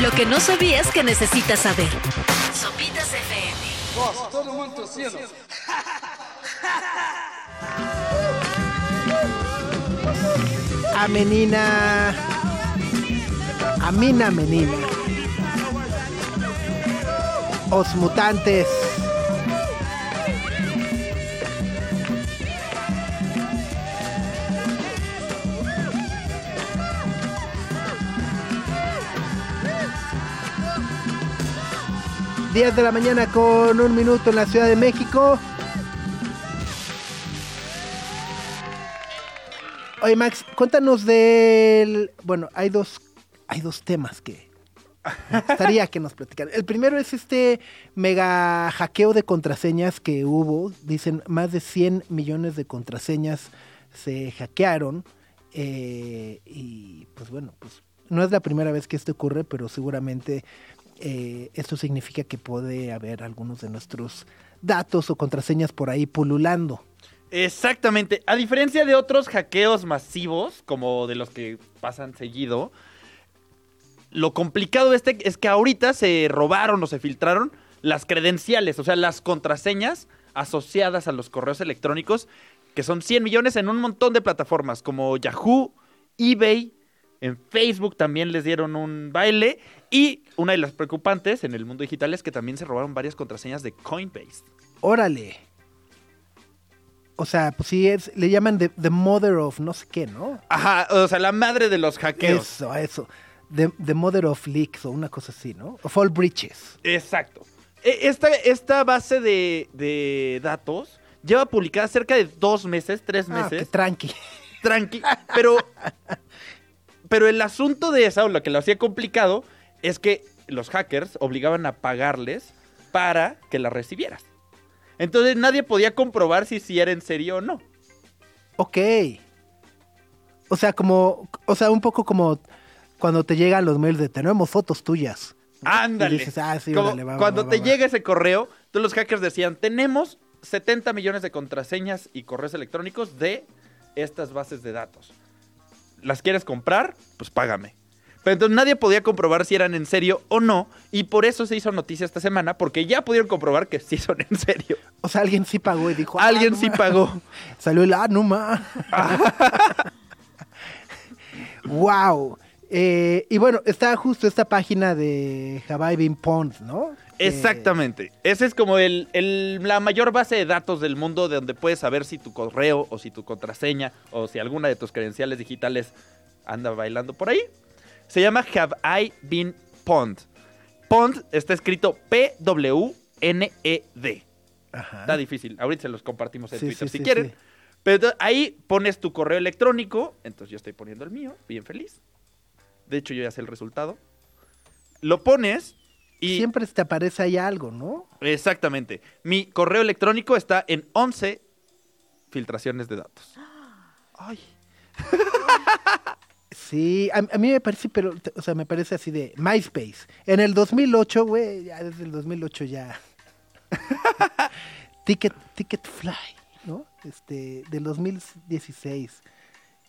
Lo que no sabías que necesitas saber. Sopitas FM. A menina. Amina menina. Os mutantes. Diez de la mañana con un minuto en la Ciudad de México. Oye, Max, cuéntanos del. Bueno, hay dos, hay dos temas que me gustaría que nos platicaran. El primero es este mega hackeo de contraseñas que hubo. Dicen más de 100 millones de contraseñas se hackearon. eh, y pues bueno, pues no es la primera vez que esto ocurre, pero seguramente eh, esto significa que puede haber algunos de nuestros datos o contraseñas por ahí pululando. Exactamente. A diferencia de otros hackeos masivos, como de los que pasan seguido, lo complicado este es que ahorita se robaron o se filtraron las credenciales, o sea, las contraseñas asociadas a los correos electrónicos, que son 100 millones en un montón de plataformas, como Yahoo, eBay, en Facebook también les dieron un baile, y una de las preocupantes en el mundo digital es que también se robaron varias contraseñas de Coinbase. Órale. O sea, pues sí, es, le llaman the, the mother of no sé qué, ¿no? Ajá, o sea, la madre de los hackeos. Eso, eso. The, the mother of leaks o una cosa así, ¿no? Of all breaches. Exacto. E- Esta, esta base de, de datos lleva publicada cerca de dos meses, tres Ah, que meses. tranqui. tranqui. <laughs> Pero, pero el asunto de esa, o lo que lo hacía complicado, es que los hackers obligaban a pagarles para que la recibieras. Entonces nadie podía comprobar si, si era en serio o no. Ok. O sea, como, o sea, un poco como cuando te llegan los mails de tenemos fotos tuyas. Ándale. Y dices, ah, sí, Como va, va, cuando va, te va. llega ese correo, todos los hackers decían, tenemos 70 millones de contraseñas y correos electrónicos de estas bases de datos. ¿Las quieres comprar? Pues págame. Pero entonces nadie podía comprobar si eran en serio o no, y por eso se hizo noticia esta semana, porque ya pudieron comprobar que sí son en serio. O sea, alguien sí pagó y dijo. ah, Alguien no sí pagó. <laughs> Salió el ah, no ma. <laughs> <laughs> wow. Eh, y bueno, está justo esta página de Hawaii Bean Pond, ¿no? Exactamente. Esa es como el, el- la mayor base de datos del mundo de donde puedes saber si tu correo o si tu contraseña o si alguna de tus credenciales digitales anda bailando por ahí. Se llama Have I Been Pond. Pond está escrito P-W-N-E-D. Está difícil. Ahorita se los compartimos en Sí, Twitter sí, si sí, quieren. Pero entonces, ahí pones tu correo electrónico. Entonces yo estoy poniendo el mío, bien feliz. De hecho, yo ya sé el resultado. Lo pones y... Siempre te aparece ahí algo, ¿no? Exactamente. Mi correo electrónico está en 11 filtraciones de datos. Ay. Sí, a, a mí me parece, pero, o sea, me parece así de MySpace. En el 2008, güey, ya desde el 2008 ya. <laughs> Ticket, Ticket Fly, ¿no? este, del 2016.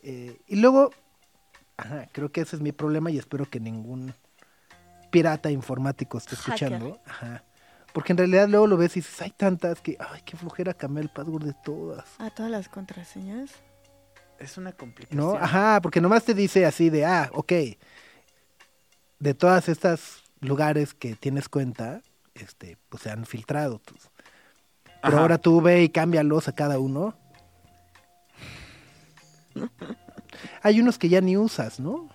Eh, y luego, ajá, creo que ese es mi problema y espero que ningún pirata informático esté Hacker. escuchando. Ajá. Porque en realidad luego lo ves y dices, hay tantas que, ay, qué flojera cambiar el password de todas. A todas las contraseñas. Es una complicación. ¿No? Ajá, porque nomás te dice así de, ah, ok, de todas estas lugares que tienes cuenta, este, pues se han filtrado. pues. Pero Ajá. ahora tú ve y cámbialos a cada uno. <laughs> Hay unos que ya ni usas, ¿no?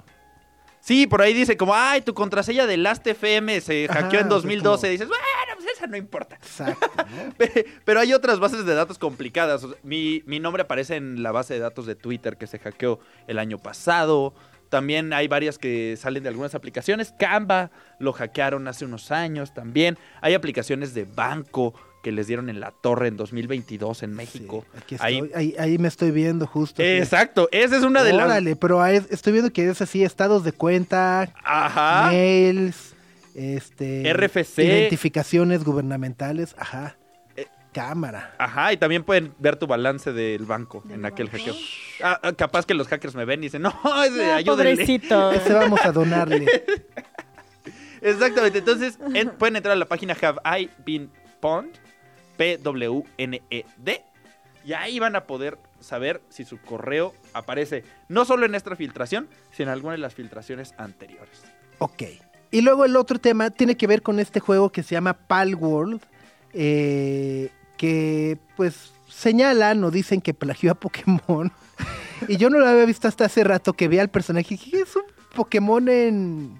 Sí, por ahí dice como, ay, tu contraseña de Last.fm se Ajá, hackeó en o sea, 2012. como- Dices, bueno, pues esa no importa. Exacto. ¿no? <laughs> Pe- Pero hay otras bases de datos complicadas. Mi, mi nombre aparece en la base de datos de Twitter que se hackeó el año pasado. También hay varias que salen de algunas aplicaciones. Canva lo hackearon hace unos años también. Hay aplicaciones de banco que les dieron en la torre en 2022 en México. Sí, aquí Ahí- estoy, ahí, ahí me estoy viendo justo. Exacto, esa es una de las... Órale, pero estoy viendo que es así, estados de cuenta, Ajá. mails, este, RFC. identificaciones gubernamentales, ajá, Eh. cámara. Ajá, y también pueden ver tu balance del banco Del en aquel banco. hackeo. Ah, ah, capaz que los hackers me ven y dicen, no, <laughs> ese, Ah, ayúdenle. pobrecito. <laughs> Ese vamos a donarle. <laughs> Exactamente, entonces en- pueden entrar a la página Have I Been Pwned, P-W-N-E-D, y ahí van a poder saber si su correo aparece no solo en esta filtración, sino en alguna de las filtraciones anteriores. Ok. Y luego el otro tema tiene que ver con este juego que se llama Palworld, eh, que pues señalan o dicen que plagió a Pokémon. <laughs> y yo no lo había visto hasta hace rato que vi al personaje y dije, es un Pokémon en...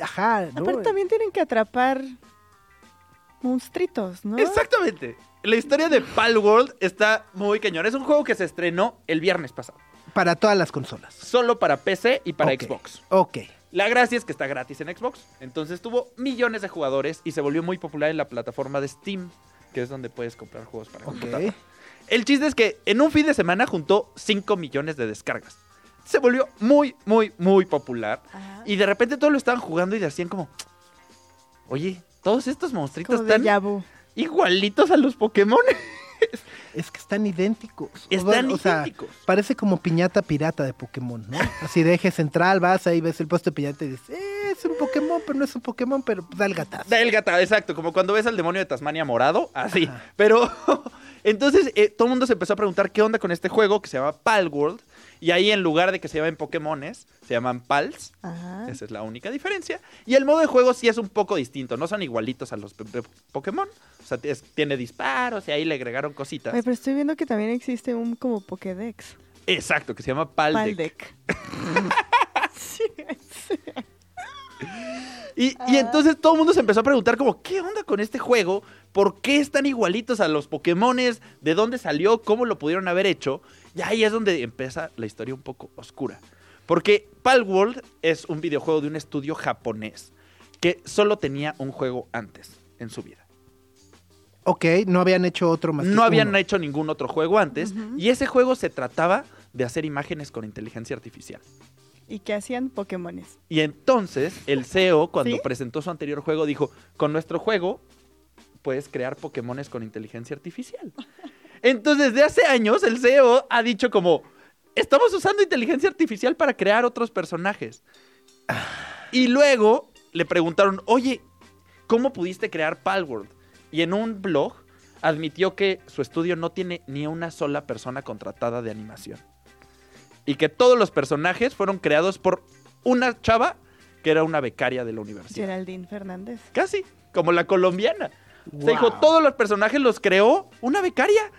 Ajá, ¿no? Aparte también tienen que atrapar monstruitos, ¿no? Exactamente. La historia de Palworld está muy cañón. Es un juego que se estrenó el viernes pasado. Para todas las consolas. Solo para PC y para. Xbox. Ok. La gracia es que está gratis en Xbox. Entonces tuvo millones de jugadores y se volvió muy popular en la plataforma de Steam, que es donde puedes comprar juegos para Ok. computadora. El chiste es que en un fin de semana juntó 5 millones de descargas. Se volvió muy, muy, muy popular. Ajá. Y de repente todos lo estaban jugando y decían como, oye, todos estos monstruitos están igualitos a los Pokémon. Es que están idénticos. O Están bueno, o sea, idénticos. parece como piñata pirata de Pokémon, ¿no? <laughs> Así de eje central, vas ahí, ves el puesto de piñata y dices, eh, es un Pokémon, pero no es un Pokémon, pero da el gatazo. Da el gata, exacto, como cuando ves al demonio de Tasmania morado, así. Pero <laughs> entonces eh, todo el mundo se empezó a preguntar qué onda con este juego que se llama Palworld. Y ahí en lugar de que se llamen Pokémones, se llaman Pals. Ajá. Esa es la única diferencia. Y el modo de juego sí es un poco distinto. No son igualitos a los Pokémon. O sea, es- tiene disparos y ahí le agregaron cositas. Pero estoy viendo que también existe un como Pokédex. Exacto, que se llama Paldec. Paldec. <laughs> sí, sí. Y, y entonces todo el mundo se empezó a preguntar como, ¿qué onda con este juego? ¿Por qué están igualitos a los Pokémones? ¿De dónde salió? ¿Cómo lo pudieron haber hecho? Y ahí es donde empieza la historia un poco oscura. Porque Palworld es un videojuego de un estudio japonés que solo tenía un juego antes en su vida. Ok, no habían hecho otro más. que No habían uno. hecho ningún otro juego antes. Y ese juego se trataba de hacer imágenes con inteligencia artificial. Y que hacían Pokémones. Y entonces el CEO, cuando ¿Sí? presentó su anterior juego, dijo, con nuestro juego puedes crear Pokémones con inteligencia artificial. <laughs> Entonces, desde hace años, el CEO ha dicho como, estamos usando inteligencia artificial para crear otros personajes. Y luego le preguntaron, oye, ¿cómo pudiste crear Palworld? Y en un blog admitió que su estudio no tiene ni una sola persona contratada de animación. Y que todos los personajes fueron creados por una chava que era una becaria de la universidad. Geraldine Fernández. Casi, como la colombiana. Se dijo, todos los personajes los creó una becaria.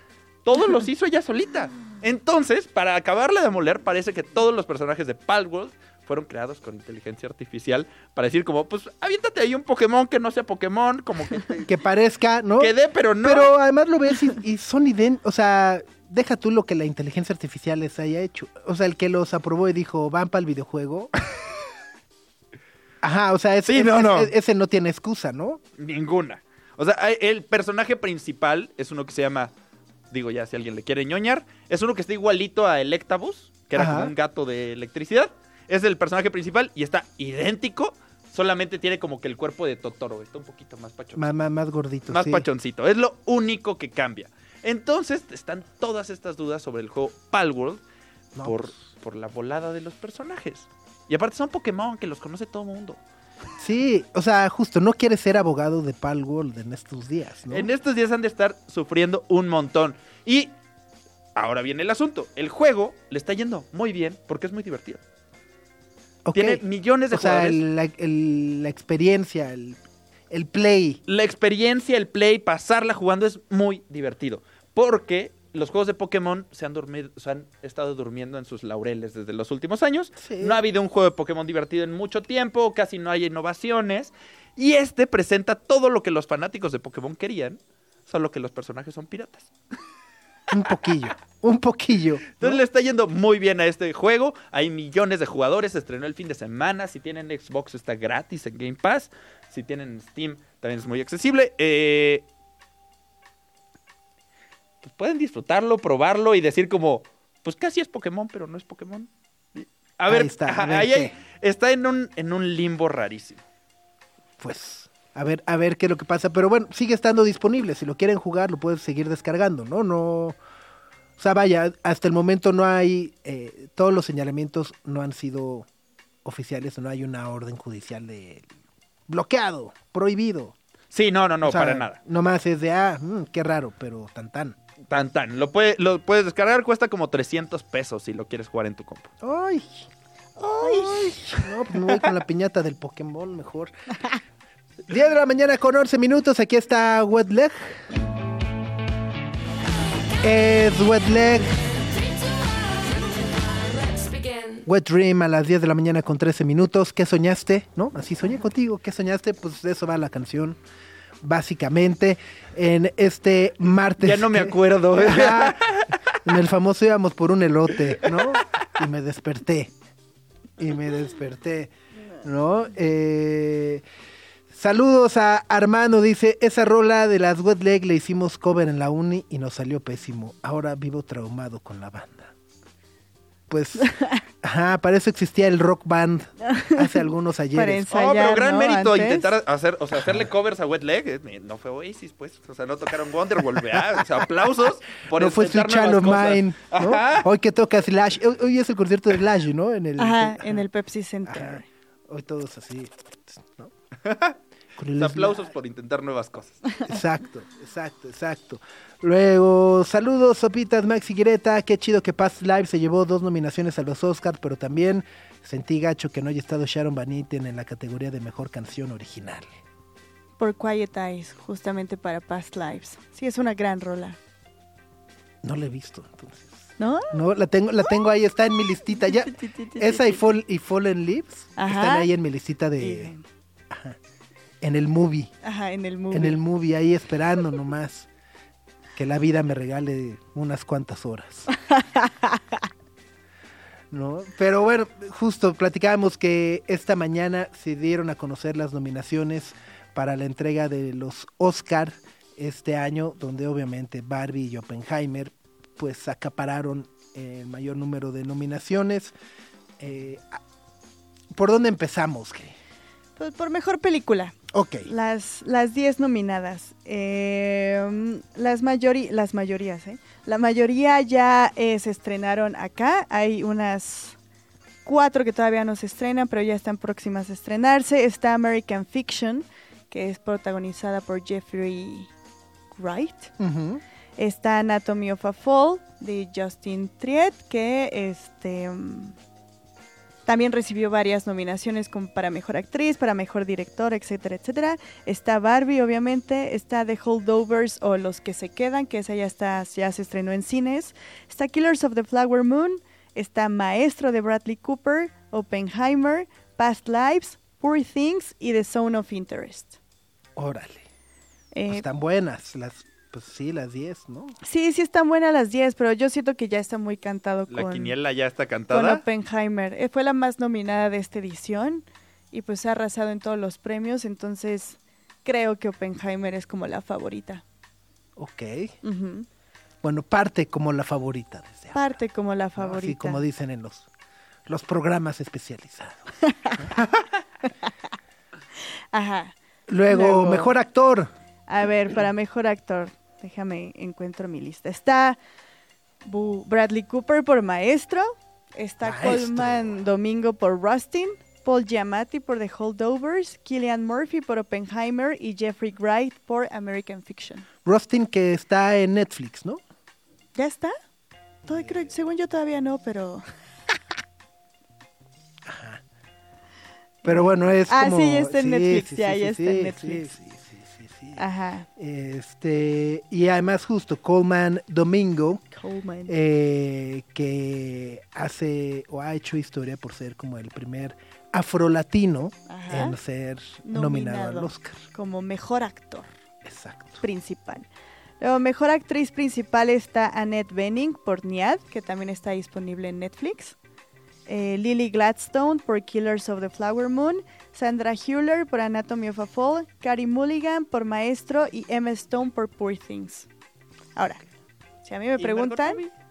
Todos los hizo ella solita. Entonces, para acabarle de moler, parece que todos los personajes de Palworld fueron creados con inteligencia artificial para decir como, pues, aviéntate ahí un Pokémon que no sea Pokémon, como que te <laughs> Que parezca, ¿no? quede, pero no. Pero además lo ves y, y son idénticos. O sea, deja tú lo que la inteligencia artificial les haya hecho. O sea, el que los aprobó y dijo, van para el videojuego. <laughs> Ajá, o sea, Sí, no, no. ese no tiene excusa, ¿no? Ninguna. O sea, el personaje principal es uno que se llama, digo ya si alguien le quiere ñoñar, es uno que está igualito a Electabuzz, que era Ajá. como un gato de electricidad. Es el personaje principal y está idéntico, solamente tiene como que el cuerpo de Totoro, está un poquito más pachoncito. Más, más, más gordito. más sí. pachoncito. Es lo único que cambia. Entonces están todas estas dudas sobre el juego Palworld No, por, pues, por la volada de los personajes. Y aparte son Pokémon que los conoce todo el mundo. Sí, o sea, justo, no quieres ser abogado de Palworld en estos días, ¿no? En estos días han de estar sufriendo un montón. Y ahora viene el asunto. El juego le está yendo muy bien porque es muy divertido. Tiene millones de O sea, jugadores. el- la, el- la experiencia, el, el play. La experiencia, el play, pasarla jugando es muy divertido. Porque los juegos de Pokémon se han, dormido, se han estado durmiendo en sus laureles desde los últimos años. Sí. No ha habido un juego de Pokémon divertido en mucho tiempo, casi no hay innovaciones. Y este presenta todo lo que los fanáticos de Pokémon querían, solo que los personajes son piratas. Un poquillo, un poquillo. ¿no? Entonces le está yendo muy bien a este juego. Hay millones de jugadores. Se estrenó el fin de semana. Si tienen Xbox está gratis en Game Pass. Si tienen Steam también es muy accesible. Eh, pues pueden disfrutarlo, probarlo y decir como, pues casi es Pokémon, pero no es Pokémon. A ver, Ahí está, a ajá, ver ahí hay- qué. está en un, en un limbo rarísimo. Pues, a ver, a ver qué es lo que pasa. Pero bueno, sigue estando disponible. Si lo quieren jugar, lo puedes seguir descargando, ¿no? No. O sea, vaya, hasta el momento no hay. eh, todos los señalamientos no han sido oficiales, no hay una orden judicial de bloqueado, prohibido. Sí, no, no, no, O sea, para nada. Nomás es de, ah, mm, qué raro, pero tan tan. Tan, tan. Lo, puede- lo puedes descargar, cuesta como 300 pesos si lo quieres jugar en tu compu. Ay, ay. No, pues me voy con la piñata del Pokémon mejor. <laughs> 10 de la mañana con 11 minutos. Aquí está Wetleg. Es Wetleg. Wet Dream a las 10 de la mañana con 13 minutos. ¿Qué soñaste? ¿No? Así soñé contigo. ¿Qué soñaste? Pues de eso va la canción. Básicamente, en este martes. Ya no me acuerdo. Ajá. <laughs> En el famoso íbamos por un elote, ¿no? Y me desperté. Y me desperté, ¿no? Eh, saludos a Armando, dice, esa rola de las Wet Leg le hicimos cover en la uni y nos salió pésimo. Ahora vivo traumado con la banda. Pues, ajá, para eso existía el rock band hace <laughs> algunos Para ayeres. ensayar, Oh, pero gran ¿no? mérito Antes. intentar hacer, o sea, hacerle covers a Wet Leg. eh, No fue Oasis, pues. O sea, no tocaron Wonderwall, ¿verdad? O sea, aplausos por no fue nuevas cosas. Mine. Hoy que toca Slash, hoy, hoy es el concierto de Slash, ¿no? En el, Ajá, en el Pepsi Center. Ajá. Hoy todos así, ¿no? <laughs> Con el aplausos por intentar nuevas cosas. Exacto, exacto, exacto. Luego, saludos, Sopitas, Maxi Guireta. Qué chido que Past Live se llevó dos nominaciones a los Oscars, pero también sentí gacho que no haya estado Sharon Van Etten en la categoría de mejor canción original. Por Quiet Eyes, justamente para Past Lives. Sí, es una gran rola. No la he visto, entonces. ¿No? No, la tengo, la tengo ahí, está en mi listita. Ya, <laughs> esa y, Fall, y Fallen Leaves Ajá. están ahí en mi listita de. En el movie. Ajá, en el movie. En el movie, ahí esperando nomás que la vida me regale unas cuantas horas. <laughs> ¿No? Pero bueno, justo platicábamos que esta mañana se dieron a conocer las nominaciones para la entrega de los Oscar este año, donde obviamente Barbie y Oppenheimer pues acapararon el mayor número de nominaciones. Eh, ¿Por dónde empezamos? Pues por mejor película. Ok. Las, las 10 nominadas. Eh, las, mayori las mayorías, ¿eh? La mayoría ya eh, se estrenaron acá. Hay unas cuatro que todavía no se estrenan, pero ya están próximas a estrenarse. Está American Fiction, que es protagonizada por Jeffrey Wright. Está Anatomy of a Fall de Justin Triet, que este también recibió varias nominaciones como para mejor actriz, para mejor director, etcétera, etcétera. Está Barbie, obviamente. Está The Holdovers o Los que se quedan, que esa ya está, ya se estrenó en cines. Está Killers of the Flower Moon. Está Maestro de Bradley Cooper, Oppenheimer, Past Lives, Poor Things y The Zone of Interest. Órale. Eh, Pues están buenas, las, pues sí, las 10, ¿no? Sí, sí están buenas las 10, pero yo siento que ya está muy cantado La con, quiniela ya está con cantada. Oppenheimer. Eh, fue la más nominada de esta edición y pues ha arrasado en todos los premios, entonces creo que Oppenheimer es como la favorita. Ok. Ujú. Bueno, parte como la favorita desde ahora, Parte como la ¿no? favorita. Así como dicen en los, los programas especializados. <laughs> Ajá. Luego, Luego- mejor actor. A ver, para mejor actor. Déjame encuentro mi lista. Está Bu- Bradley Cooper por Maestro. Está Maestro. Coleman Domingo por Rustin. Paul Giamatti por The Holdovers. Killian Murphy por Oppenheimer. Y Jeffrey Wright por American Fiction. Rustin que está en Netflix, ¿no? ¿Ya está? Todo, creo, según yo todavía no, pero... <laughs> Pero bueno, es Ah, como... sí, ya está en Netflix, sí, ya, sí, ya está en sí, Netflix. Ajá. Este, y además justo Coleman Domingo, Coleman. eh, que hace o ha hecho historia por ser como el primer afrolatino Ajá. en ser nominado, al. Oscar. Como mejor actor. Exacto. principal. Luego, mejor actriz principal está Annette Bening por Niad, que también está disponible en Netflix. Eh, Lily Gladstone por Killers of the Flower Moon. Sandra Hüller por Anatomy of a Fall. Carey Mulligan por Maestro. Y Emma Stone por Poor Things. Ahora, si a mí me ¿Y preguntan, Margot Robbie?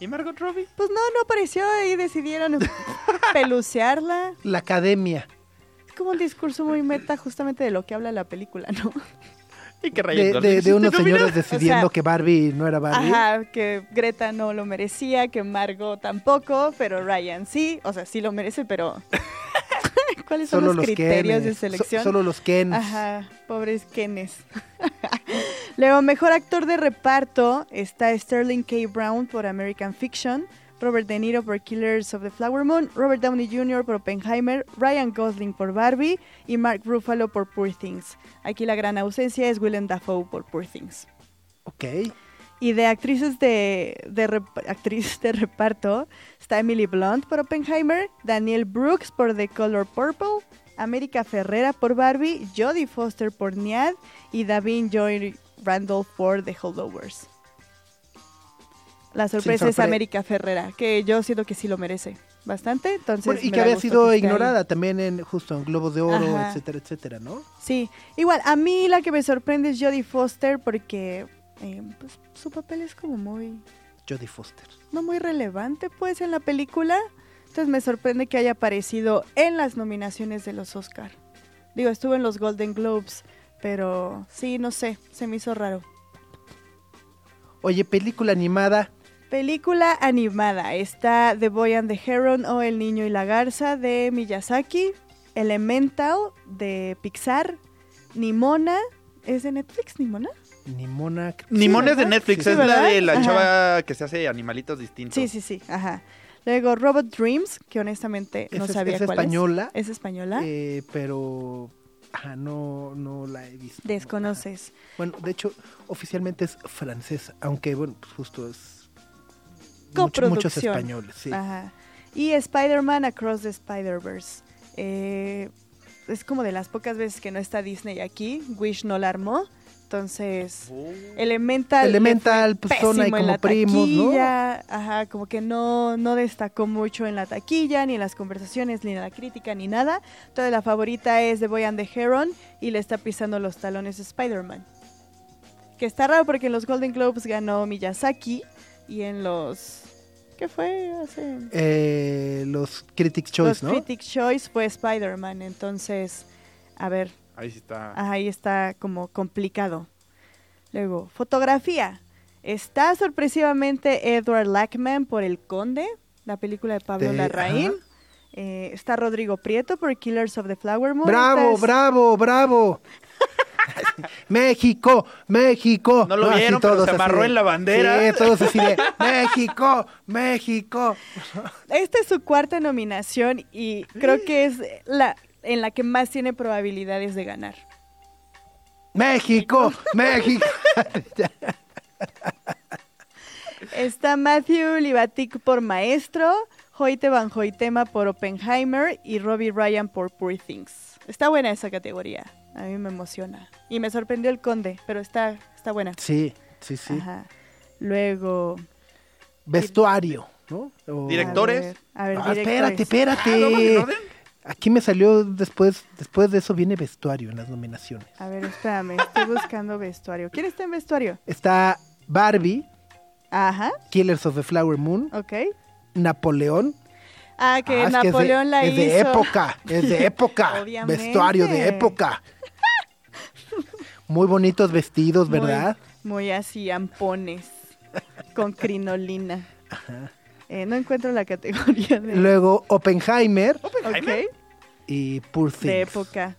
¿Y Margot Robbie? pues no, no apareció y decidieron <laughs> pelucearla. La academia Es como un discurso muy meta justamente de lo que habla la película, ¿no? ¿Y qué de, Ryan de- unos señores decidiendo sea, que Barbie no era Barbie. Ajá, que Greta no lo merecía, que Margot tampoco, pero Ryan sí, o sea, sí lo merece, pero ¿cuáles son los, los criterios de so- selección? solo los Kens. Ajá, pobres Kenes. <laughs> Luego, mejor actor de reparto está Sterling K. Brown por American Fiction, Robert De Niro por Killers of the Flower Moon, Robert Downey Jr. por Oppenheimer, Ryan Gosling por Barbie y Mark Ruffalo por Poor Things. Aquí la gran ausencia es Willem Dafoe por Poor Things. Ok. Y de actrices de, de rep- actriz de reparto está Emily Blunt por Oppenheimer, Daniel Brooks por The Color Purple, América Ferrera por Barbie, Jodie Foster por Niad y Davin Joy Randolph por The Holdovers. La sorpresa es América Ferrera, que yo siento que sí lo merece bastante. Entonces Bueno, y que había sido que esté ahí. ignorada también en justo en Globos de Oro, Ajá. etcétera, etcétera, ¿no? Sí, igual, a mí la que me sorprende es Jodie Foster porque eh, pues, su papel es como muy Jodie Foster. no muy relevante pues en la película. Entonces me sorprende que haya aparecido en las nominaciones de los Oscar. Digo, estuvo en los Golden Globes, pero sí, no sé, se me hizo raro. Oye, película animada. Película animada. Está The Boy and the Heron o El Niño y la Garza de Miyazaki. Elemental de Pixar. Nimona. ¿Es de Netflix, Nimona? Nimona. Nimona es de. Netflix, Sí, es sí. la de la Ajá. chava que se hace animalitos distintos. Sí, sí, sí. Ajá. Luego Robot Dreams, que honestamente no Es- sabía es cuál española. es. Es española. Eh, pero ajá, no, no la he visto. Desconoces. Bueno, de hecho, oficialmente es francesa, aunque bueno, pues justo es mucho- muchos españoles, sí. Ajá. Y Spider-Man Across the Spider-Verse. Eh, es como de las pocas veces que no está Disney aquí. Wish no la armó. Entonces, Elemental. le Elemental, fue pues, son ahí pésimo en como la primos, ¿no? taquilla, Ajá, como que no, no destacó mucho en la taquilla, ni en las conversaciones, ni en la crítica, ni nada. Entonces, la favorita es The Boy and the Heron y le está pisando los talones Spider-Man. Que está raro porque en los Golden Globes ganó Miyazaki y en los. ¿Qué fue? Hace. Eh, los Critics los Choice, ¿no? Critics' Choice fue Spider-Man. Entonces, a ver, Ahí sí está. Ahí está como complicado. Luego, fotografía. Está sorpresivamente Edward Lackman por El Conde, la película de Pablo De- Larraín. ajá. Eh, está Rodrigo Prieto por Killers of the Flower Moon. Bravo, es- bravo, bravo. <laughs> México, México. No lo vieron, pero todos se amarró de- en la bandera. Sí, todos así de México, México. Esta es su cuarta nominación y creo que es la en la que más tiene probabilidades de ganar. México, México. Está Matthew Libatic por Maestro, Hoyte Van Hoytema por Oppenheimer y Robbie Ryan por Poor Things. Está buena esa categoría, a mí me emociona. Y me sorprendió el conde, pero está, está buena. Sí, sí, sí. Ajá. Luego... Vestuario, ¿no? O- Directores. A ver, a ver, Ah, espérate, directores. espérate. Ah, ¿vamos en orden? Aquí me salió después, después de eso viene vestuario en las nominaciones. A ver, espérame, estoy buscando vestuario. ¿Quién está en vestuario? Está Barbie, Ajá, Killers of the Flower Moon, ok. Napoleón. Ah, que Ah, es que es de- Napoleón la es hizo. de época, es de época. <laughs> Obviamente. Vestuario de época. Muy bonitos vestidos, ¿verdad? muy así ampones con crinolina. Eh, no encuentro la categoría de, Luego Oppenheimer Ok, y Poor Things. de época.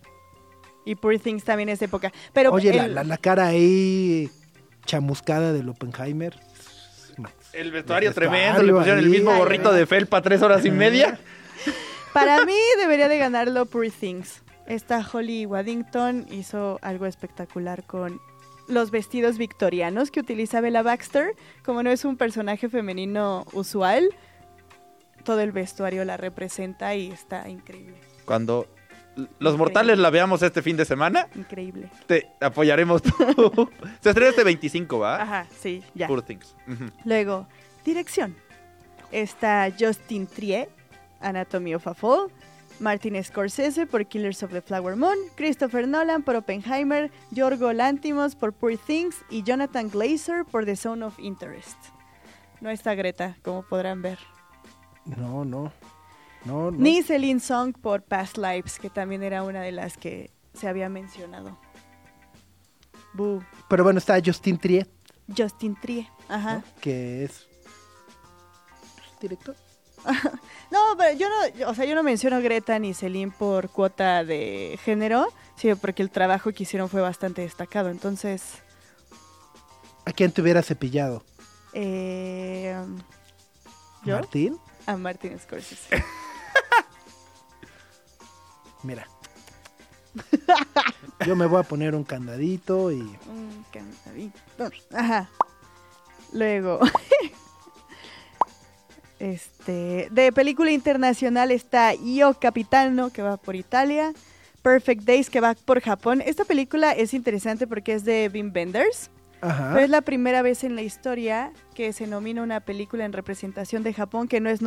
Y Poor Things también es de época. Pero Oye, la, el- la- la cara ahí chamuscada del Oppenheimer. El vestuario El tremendo, le pusieron el mismo gorrito de felpa tres horas y media. para mí debería de ganarlo Poor Things. Esta Holly Waddington hizo algo espectacular con los vestidos victorianos que utiliza Bella Baxter. Como no es un personaje femenino usual, todo el vestuario la representa y está increíble. Cuando los mortales la veamos este fin de semana, Increíble. te apoyaremos tú. <laughs> Se estrena este 25, ¿va? Ajá, sí, ya. Poor Things. Luego, dirección. Está Justin Triet, Anatomy of a Fall, Martin Scorsese por Killers of the Flower Moon, Christopher Nolan por Oppenheimer, Yorgo Lantimos por Poor Things y Jonathan Glazer por The Zone of Interest. No está Greta, como podrán ver. No, no. No, no. Ni Celine Song por Past Lives, que también era una de las que se había mencionado. Boo. Pero bueno, está Justin Triet, Justin Triet. Ajá. ¿no? que es director. <laughs> No, pero yo no, o sea, yo no menciono Greta ni Celine por cuota de género, sino porque el trabajo que hicieron fue bastante destacado. Entonces, ¿A quién te hubiera cepillado? eh, ¿yo? ¿Martín? A Martin Scorsese. <laughs> Mira. Yo me voy a poner un candadito y... Un cantadito. Ajá. Luego, <laughs> este, de película internacional está Io Capitano, que va por Italia. Perfect Days, que va por Japón. Esta película es interesante porque es de Wim Wenders. Ajá. Pero es la primera vez en la historia que se nomina una película en representación de Japón que no es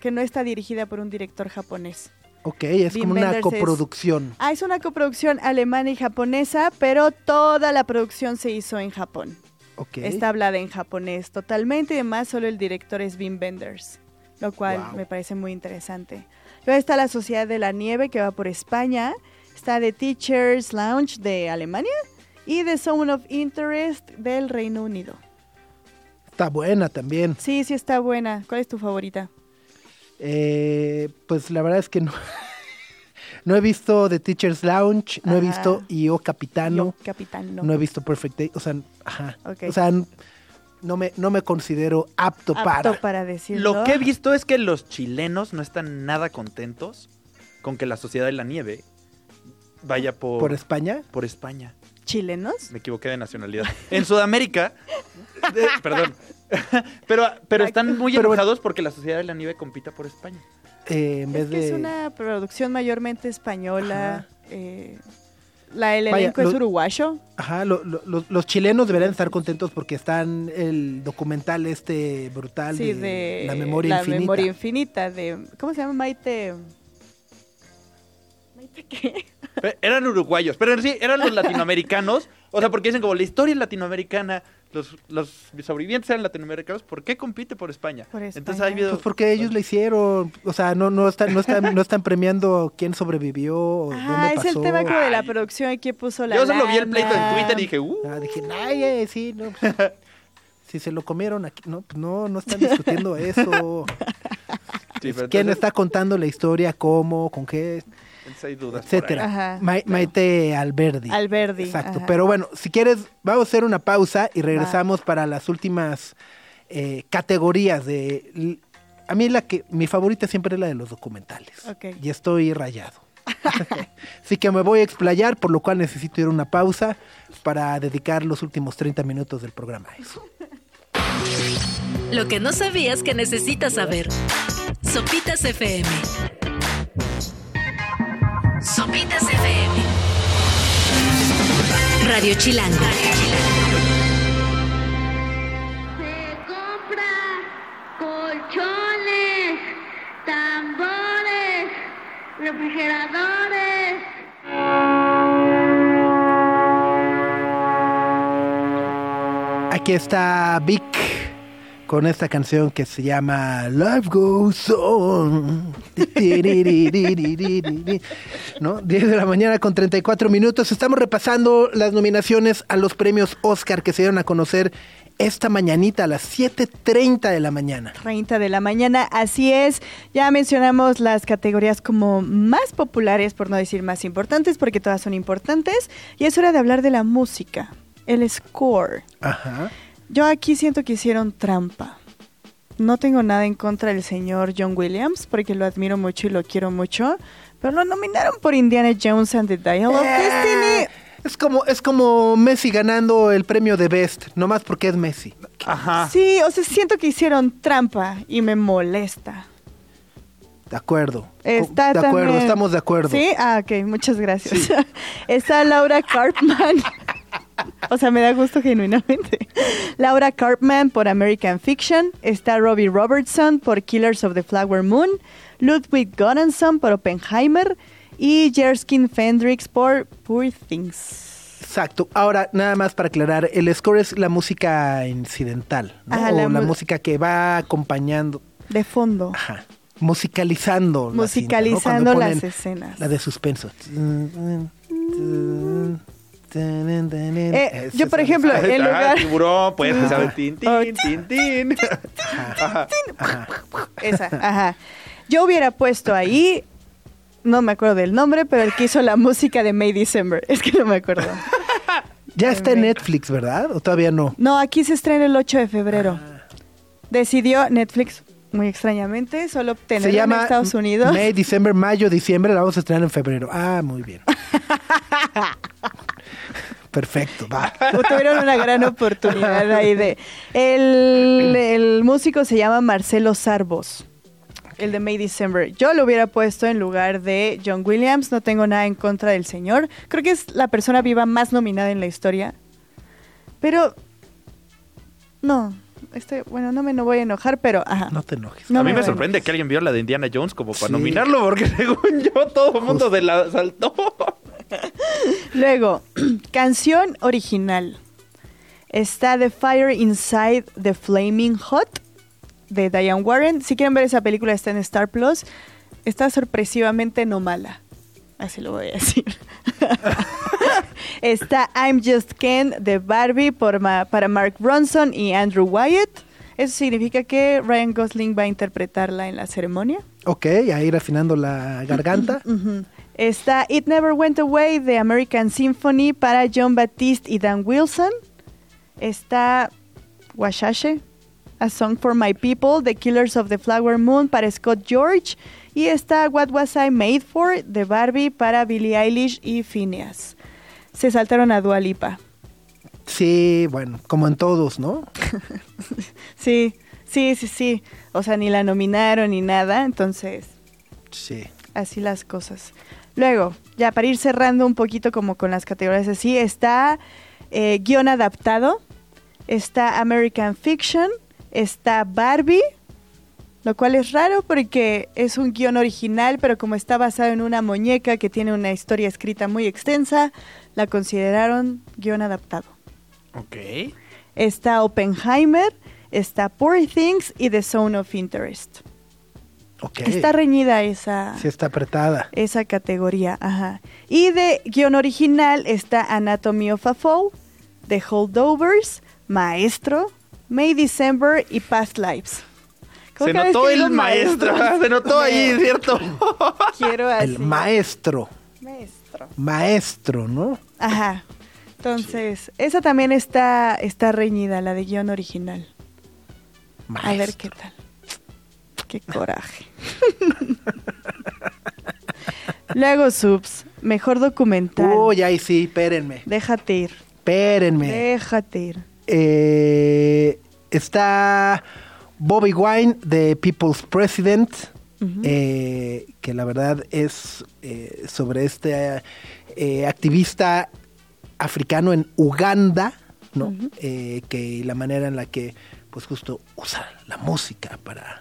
que no está dirigida por un director japonés. Ok, es como una Wenders es- coproducción. Ah, es una coproducción alemana y japonesa, pero toda la producción se hizo en Japón. Ok. Está hablada en japonés totalmente y además solo el director es Wim Wenders, lo cual Wow. me parece muy interesante. Luego está La Sociedad de la Nieve que va por España, está The Teachers Lounge de Alemania y The Zone of Interest del Reino Unido. Está buena también. Sí, sí está buena. ¿Cuál es tu favorita? Eh, pues la verdad es que no. <laughs> no he visto The Teacher's Lounge, no he visto Io Capitano, Yo, Capitán, no. no. he visto Perfect Day, o sea, ajá. O sea, no me, no me considero apto, Apto para. para decirlo. Lo que he visto es que los chilenos no están nada contentos con que la Sociedad de la Nieve vaya por, ¿Por España? por España. ¿Chilenos? Me equivoqué de nacionalidad. En Sudamérica, de- perdón, <laughs> pero, pero están muy Pero bueno. enojados porque la Sociedad de la Nieve compita por España. Eh, en vez Es que de... es una producción mayormente española. Eh, la, el Vaya, elenco es lo- uruguayo. Ajá, lo- lo- los- los chilenos deberían estar contentos porque están el documental este brutal Sí, de, de La Memoria Infinita. Memoria Infinita de ¿cómo se llama? Maite <laughs> qué? Eran uruguayos, pero sí, eran los <laughs> latinoamericanos. O sea, porque dicen como la historia latinoamericana, los, los sobrevivientes eran latinoamericanos, ¿por qué compite por España? Por Entonces España. hay video... Pues porque ellos le hicieron, o sea, no, no están, no están, no están premiando quién sobrevivió o Ah, dónde es pasó. el tema como de la producción y quién puso la Yo solo vi el pleito en lana. Twitter y dije, uh, Ah, dije, ay, eh, sí, no, pues, si se lo comieron aquí, no, pues no, no están discutiendo eso. sí, ¿Quién entonces- está contando la historia, cómo, con qué, entonces hay dudas etcétera? Ajá, Ma- claro. Maite Alberdi. Alberdi. Exacto, ajá. pero bueno, si quieres, vamos a hacer una pausa y regresamos para las últimas eh, categorías de... A mí la que mi favorita siempre es la de los documentales. Y estoy rayado. <laughs> Así que me voy a explayar, por lo cual necesito ir a una pausa para dedicar los últimos 30 minutos del programa a eso. Lo que no sabías que necesitas saber. Sopitas FM. Sopitas FM. Radio Chilango. Se compra colchones, tambores, refrigeradores. Aquí está Vic con esta canción que se llama Life Goes On. ¿No? 10 de la mañana con 34 minutos. Estamos repasando las nominaciones a los premios Oscar que se dieron a conocer esta mañanita a las 7.30 de la mañana. 30 de la mañana, así es. Ya mencionamos las categorías como más populares, por no decir más importantes, porque todas son importantes. Y es hora de hablar de la música, el score. Ajá. Yo aquí siento que hicieron trampa. No tengo nada en contra del señor John Williams, porque lo admiro mucho y lo quiero mucho. Pero lo nominaron por Indiana Jones and the Dial of Destiny. Es como, es como Messi ganando el premio de Best, nomás porque es Messi. Ajá. Sí, o sea, siento que hicieron trampa y me molesta. De acuerdo. Está de acuerdo, también- estamos de acuerdo. Sí, ah, ok, muchas gracias. <laughs> Está Laura Carpman. <laughs> o sea, me da gusto genuinamente. Laura Carpman por American Fiction. Está Robbie Robertson por Killers of the Flower Moon. Ludwig Göransson por Oppenheimer. Y Jerskin Fendrix por Poor Things. Exacto. Ahora, nada más para aclarar, el score es la música incidental, ¿no? Ajá, o la música que va acompañando, De fondo. ajá, musicalizando. la cinta. Musicalizando las escenas. La de suspenso. Eh, yo, por ejemplo, Ah, en lugar... tiburón, pues, tin, tin, tin, <laughs> tin. Ajá. Esa, ajá. Yo hubiera puesto ahí, no me acuerdo del nombre, pero el que hizo la música de May December. <laughs> Es que no me acuerdo. Ya está en Netflix, ¿verdad? ¿O todavía no? No, aquí se estrena el 8 de febrero. Decidió Netflix, muy extrañamente, solo Se tenerla llama en Estados Unidos. May, diciembre, mayo, diciembre, la vamos a estrenar en febrero. Ah, muy bien. <laughs> Perfecto, va. <laughs> Tuvieron una gran oportunidad ahí de... El, el músico se llama Marcelo Sarbos, el de May December. Yo lo hubiera puesto en lugar de John Williams, no tengo nada en contra del señor. Creo que es la persona viva más nominada en la historia. Pero... No, este, bueno, no me no voy a enojar, pero... Ajá. No te enojes. No a mí me sorprende que alguien vio la de Indiana Jones como para Sí. nominarlo, porque <laughs> según yo todo el mundo de la saltó. <laughs> Luego, <clears throat> canción original. Está The Fire Inside the Flaming Hot de Diane Warren. Si quieren ver esa película, está en Star Plus. Está sorpresivamente no mala. Así lo voy a decir. <laughs> está I'm Just Ken de Barbie para Mark Ronson y Andrew Wyatt. Eso significa que Ryan Gosling va a interpretarla en la ceremonia. Ok, a ir afinando la garganta. <clears throat> Está It Never Went Away de American Symphony para John Baptiste y Dan Wilson. Está Washashe, A Song for My People, The Killers of the Flower Moon para Scott George. Y está What Was I Made For de Barbie para Billie Eilish y Phineas. Se saltaron a Dua Lipa. Sí, bueno, como en todos, ¿no? <laughs> Sí, sí, sí, sí. O sea, ni la nominaron ni nada, entonces Sí. así las cosas. Luego, ya para ir cerrando un poquito como con las categorías así, está eh, guion adaptado, está American Fiction, está Barbie, lo cual es raro porque es un guion original, pero como está basado en una muñeca que tiene una historia escrita muy extensa, la consideraron guion adaptado. Ok. Está Oppenheimer, está Poor Things y The Zone of Interest. Ok. Está reñida esa, Sí está apretada. esa categoría, ajá. Y de guion original está Anatomy of a Fall, The Holdovers, Maestro, May December y Past Lives. Se notó el maestro, <laughs> se notó ahí, ¿cierto? Quiero <laughs> así. El maestro. Maestro. Maestro, ¿no? Ajá. Entonces, esa también está, está reñida, la de guion original. Maestro. A ver qué tal. Qué coraje. <laughs> Luego, Subs, mejor documental. Uy, ahí sí, espérenme. Déjate ir. Espérenme. Déjate ir. Eh, está Bobby Wine de People's President, eh, que la verdad es eh, sobre este activista africano en Uganda, ¿no? Eh, que la manera en la que, pues justo usa la música para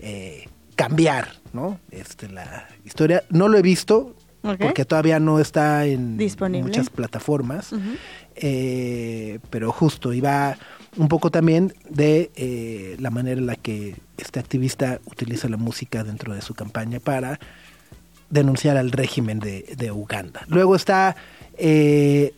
eh, cambiar, ¿no? Este, la historia. No lo he visto porque todavía no está en Disponible. muchas plataformas. Eh, pero justo iba un poco también de eh, la manera en la que este activista utiliza la música dentro de su campaña para denunciar al régimen de, de Uganda. Luego está eh,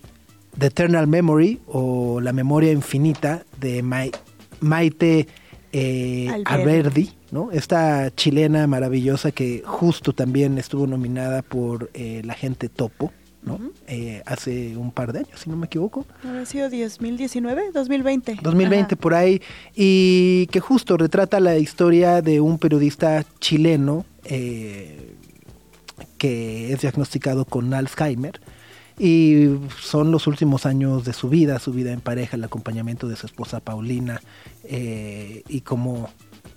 The Eternal Memory o La Memoria Infinita de Mai- Maite eh, Alberdi. Alberdi, ¿no? Esta chilena maravillosa que justo también estuvo nominada por eh, la gente Topo, ¿no? Eh, hace un par de años, si no me equivoco. ¿Habrá sido 2019? 2020. 2020 Ajá. por ahí y que justo retrata la historia de un periodista chileno eh, que es diagnosticado con Alzheimer y son los últimos años de su vida, su vida en pareja, el acompañamiento de su esposa Paulina eh, y como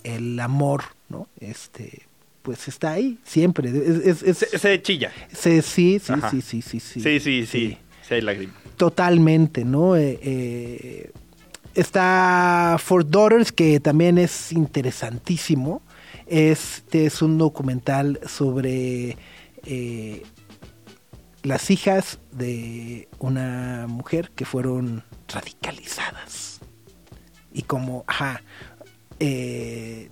el amor, ¿no? Este, pues está ahí siempre. Es, Se, se chilla. se- sí, sí, sí, sí, sí, sí, Sí, sí, sí. Sí, lágrimas. Totalmente, ¿no? Eh, eh, está For Daughters, que también es interesantísimo. Este es un documental sobre eh, las hijas de una mujer que fueron radicalizadas. Y como, ajá, eh,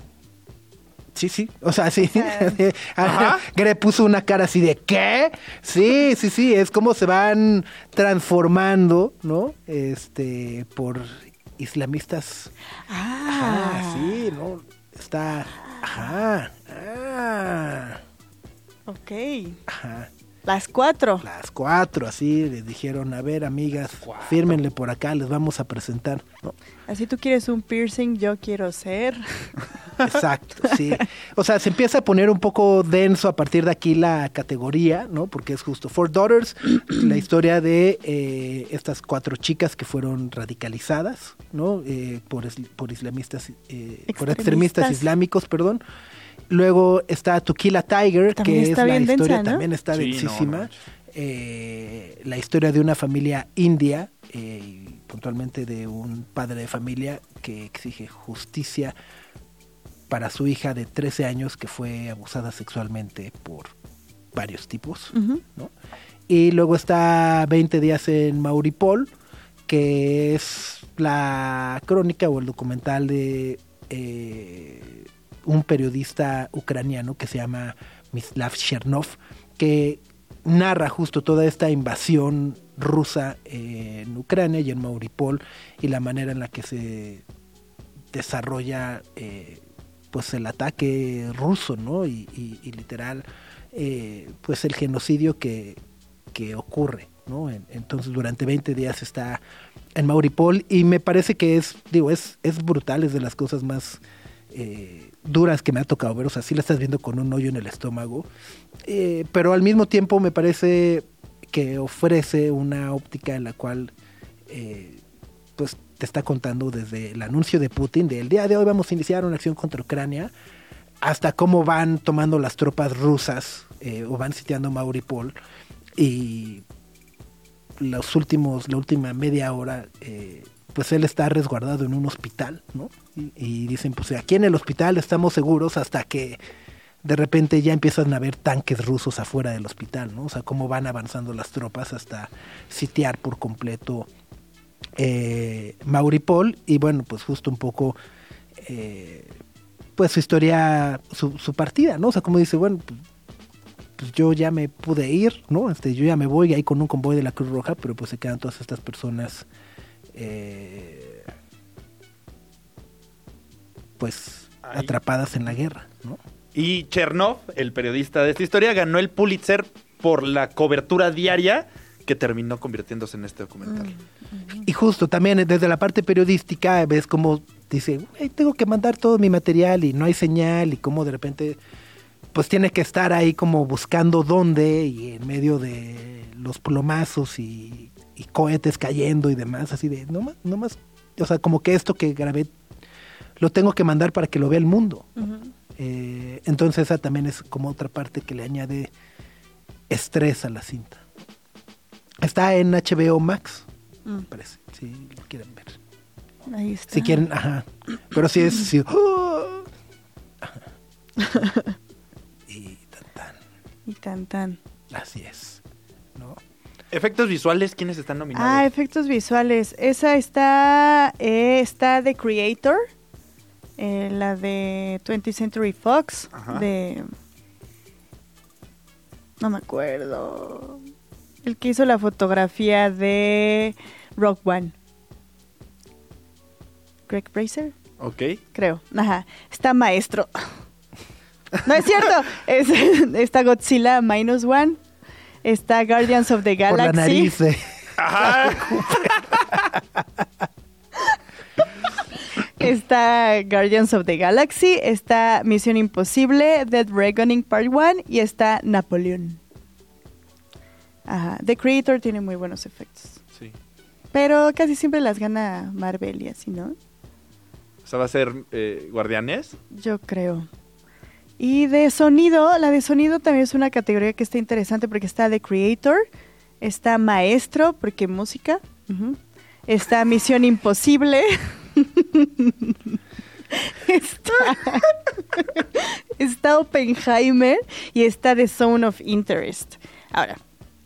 Sí, sí, o sea, sí. <laughs> Ajá. Gre puso una cara así de ¿qué? Sí, sí, sí, es como se van transformando, ¿no? Este, por islamistas. Ah, Ajá, sí, ¿no? Está, ajá, ah, ok. ajá. Las cuatro. Las cuatro, así, les dijeron, a ver, amigas, fírmenle por acá, les vamos a presentar, ¿no? Así tú quieres un piercing, yo quiero ser. <laughs> Exacto, sí. O sea, se empieza a poner un poco denso a partir de aquí la categoría, ¿no? Porque es justo Four Daughters, <clears throat> la historia de eh, estas cuatro chicas que fueron radicalizadas, ¿no? Eh, por, es- por islamistas, eh, por extremistas Extremistas. islámicos, perdón. Luego está Tuquila Tiger, También que está es la densa, historia, ¿no? también está Sí, densísima. no. Eh, la historia de una familia india, eh, y puntualmente de un padre de familia que exige justicia para su hija de 13 años que fue abusada sexualmente por varios tipos. Y luego está 20 días en Mauripol, que es la crónica o el documental de eh, un periodista ucraniano que se llama Mislav Chernov, que narra justo toda esta invasión rusa en Ucrania y en Mauripol y la manera en la que se desarrolla eh, pues el ataque ruso, ¿no? Y, literal, eh, pues el genocidio que, que ocurre, ¿no? En- entonces durante 20 días está en Mauripol y me parece que es, digo, es, es brutal, es de las cosas más eh, duras que me ha tocado ver, o sea, sí la estás viendo con un hoyo en el estómago, eh, pero al mismo tiempo me parece que ofrece una óptica en la cual eh, pues te está contando desde el anuncio de Putin de el día de hoy vamos a iniciar una acción contra Ucrania hasta cómo van tomando las tropas rusas eh, o van sitiando Mauripol y los últimos la última media hora pues él está resguardado en un hospital no y, dicen pues aquí en el hospital estamos seguros hasta que de repente ya empiezan a ver tanques rusos afuera del hospital, ¿no? O sea, cómo van avanzando las tropas hasta sitiar por completo eh, Mauripol y bueno, pues justo un poco eh, pues su historia, su, partida, ¿no? O sea, como dice, bueno, pues, pues yo ya me pude ir, ¿no? Este, yo ya me voy ahí con un convoy de la Cruz Roja, pero pues se quedan todas estas personas eh, pues Ahí. atrapadas en la guerra, ¿no? Y Chernov, el periodista de esta historia, ganó el Pulitzer por la cobertura diaria que terminó convirtiéndose en este documental. Y justo también eh, desde la parte periodística ves como dice, "Güey, tengo que mandar todo mi material y no hay señal y como de repente pues tiene que estar ahí como buscando dónde y en medio de los plomazos y, y cohetes cayendo y demás, así de, no más, no más, o sea, como que esto que grabé lo tengo que mandar para que lo vea el mundo. Eh, entonces esa también es como otra parte que le añade estrés a la cinta. Está en HBO Max, Mm. me parece, si lo quieren ver. Ahí está. Si quieren, ajá. Pero si es sí, <clears throat> ¡oh! <laughs> Y tan tan, Y tan tan. así es. Efectos visuales, ¿quiénes están nominados? Ah, efectos visuales. Esa está eh, Eh, está The Creator, eh, la de 20th Century Fox, Ajá. de... No me acuerdo. El que hizo la fotografía de Rock One. Greg Bracer, Ok. creo. Ajá. Está maestro. <laughs> No es cierto. <laughs> Es, está Godzilla Minus One. Está Guardians of the Por Galaxy. la nariz. de- Ajá. <laughs> Está Guardians of the Galaxy, está Misión Imposible, Dead Reckoning Part 1 y está Napoleón. Ajá, The Creator tiene muy buenos efectos. Sí. Pero casi siempre las gana Marvel y así, ¿no? O sea, va a ser eh, Guardianes. Yo creo. Y de sonido, la de sonido también es una categoría que está interesante porque está The Creator, está Maestro, porque música, está Misión Imposible, <laughs> está, <laughs> está Oppenheimer y está The Zone of Interest. Ahora,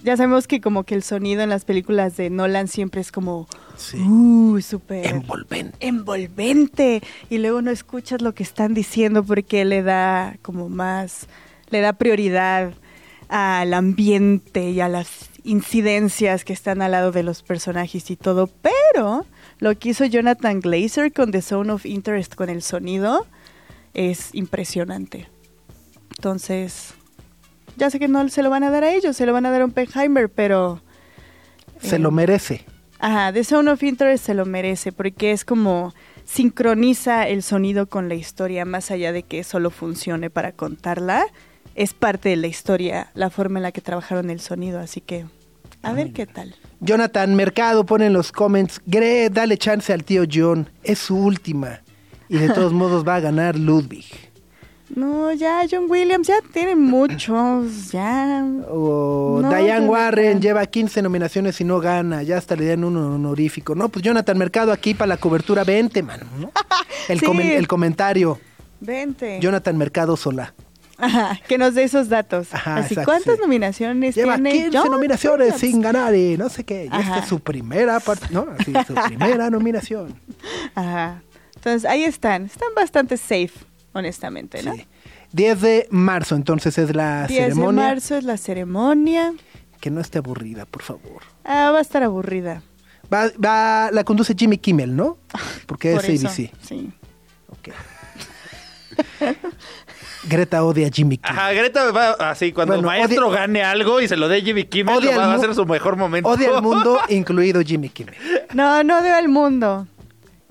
ya sabemos que como que el sonido en las películas de Nolan siempre es como, Sí. uh, súper Envolvente. envolvente y luego no escuchas lo que están diciendo porque le da como más, le da prioridad al ambiente y a las incidencias que están al lado de los personajes y todo, pero lo que hizo Jonathan Glazer con The Zone of Interest con el sonido es impresionante. Entonces, ya sé que no se lo van a dar a ellos, se lo van a dar a Oppenheimer, pero... Se eh, lo merece. Ajá, The Zone of Interest se lo merece porque es como sincroniza el sonido con la historia más allá de que solo funcione para contarla. Es parte de la historia la forma en la que trabajaron el sonido, así que a ver qué tal. Jonathan Mercado pone en los comments, Gre, dale chance al tío John, es su última. Y de <laughs> todos modos va a ganar Ludwig. No, ya John Williams ya tiene muchos, ya. O No, Diane. Warren lleva 15 nominaciones y no gana, ya hasta le dan un honorífico. No, pues Jonathan Mercado aquí para la cobertura, vente, mano. ¿no? <laughs> El, Sí. comen- el comentario, Vente. Jonathan Mercado Sola. Ajá, que nos dé esos datos. Ajá, Así, exacto, ¿cuántas sí. nominaciones Lleva tiene 15 John nominaciones Williams? sin ganar y no sé qué. Y esta es su primera parte, ¿no? Así, su <laughs> primera nominación. Ajá. Entonces, ahí están. Están bastante safe, honestamente, ¿no? Sí. 10 de marzo, entonces es la 10 de ceremonia. marzo es la ceremonia. Que no esté aburrida, por favor. Ah, va a estar aburrida. Va, va, la conduce Jimmy Kimmel, ¿no? <laughs> Porque es Por eso, ABC. Sí. Ok. <laughs> Greta odia a Jimmy Kimmel. Ajá, Greta va así, cuando Bueno, maestro odia- gane algo y se lo dé Jimmy Kimmel, Odia lo va a ser su mejor momento. Odia al mundo, <laughs> incluido Jimmy Kimmel. No, no odio al mundo.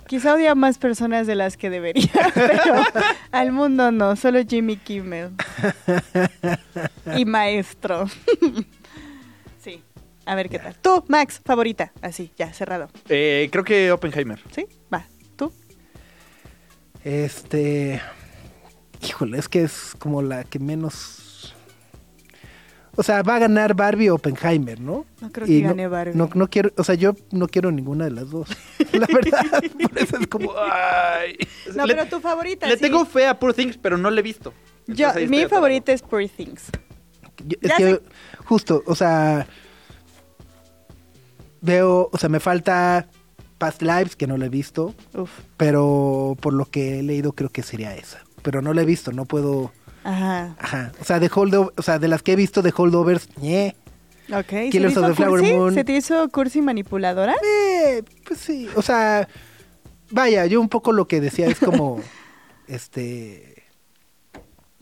Quizá odia a más personas de las que debería, <laughs> pero al mundo no, solo Jimmy Kimmel. Y maestro. Sí. A ver qué tal. Tú, Max, favorita. Así, ya, cerrado. Eh, creo que Oppenheimer. ¿Sí? Va. ¿Tú? Este. Híjole, es que es como la que menos. O sea, va a ganar Barbie o Oppenheimer, ¿no? No creo Y que gane Barbie. No, no quiero, o sea, yo no quiero ninguna de las dos. <laughs> La verdad, por eso es como. Ay. <laughs> No, le, pero tu favorita. le sí. tengo fe a Poor Things, pero no le he visto. Yo, mi favorita es Poor Things. Yo- es Ya que sé. justo, o sea, veo, o sea, me falta Past Lives, que no la he visto, Uf. pero por lo que he leído creo que sería esa. Pero no la he visto, no puedo, Ajá. ajá, o sea, de holdover, o sea, de las que he visto de holdovers, ñe. Ok. ¿Se te Killers of hizo the Flower cursi? Moon. ¿Se te hizo cursi manipuladora? Eh, pues sí, o sea, vaya, yo un poco lo que decía es como, <laughs> este,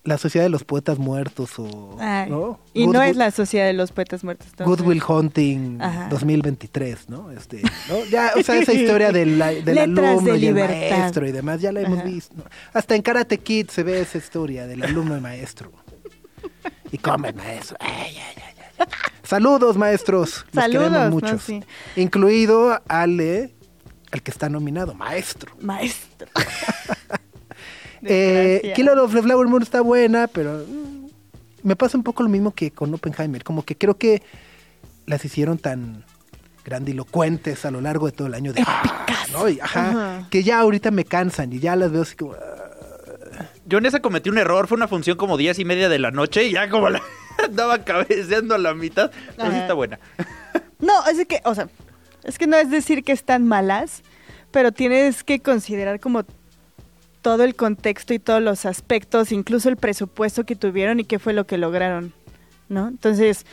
la sociedad de los poetas muertos o, Ay, ¿no? Y no Good- es la sociedad de los poetas muertos. entonces. Goodwill Hunting Ajá. 2023, ¿no? Este, ¿no? Ya, o sea, esa <laughs> historia del, del alumno de y el maestro y demás, ya la hemos Ajá. visto. ¿no? Hasta en Karate Kid se ve esa historia del alumno y maestro. Y come, maestro. Ay. Saludos, maestros. Los Saludos, queremos ¿no? muchos. Sí. Incluido Ale, el que está nominado, maestro. Maestro. <laughs> Eh. Killer of the Flower Moon está buena, pero mm, me pasa un poco lo mismo que con Oppenheimer. Como que creo que las hicieron tan grandilocuentes a lo largo de todo el año de "Ah", ¿no? Y, ajá, Ajá. que ya ahorita me cansan y ya las veo así como "Ah". Yo en esa cometí un error, fue una función como diez y media de la noche y ya como la <laughs> andaba cabeceando a la mitad. Pero sí está buena. <laughs> No, es que, o sea, es que no es decir que están malas, pero tienes que considerar como todo el contexto y todos los aspectos, incluso el presupuesto que tuvieron y qué fue lo que lograron, ¿no? Entonces,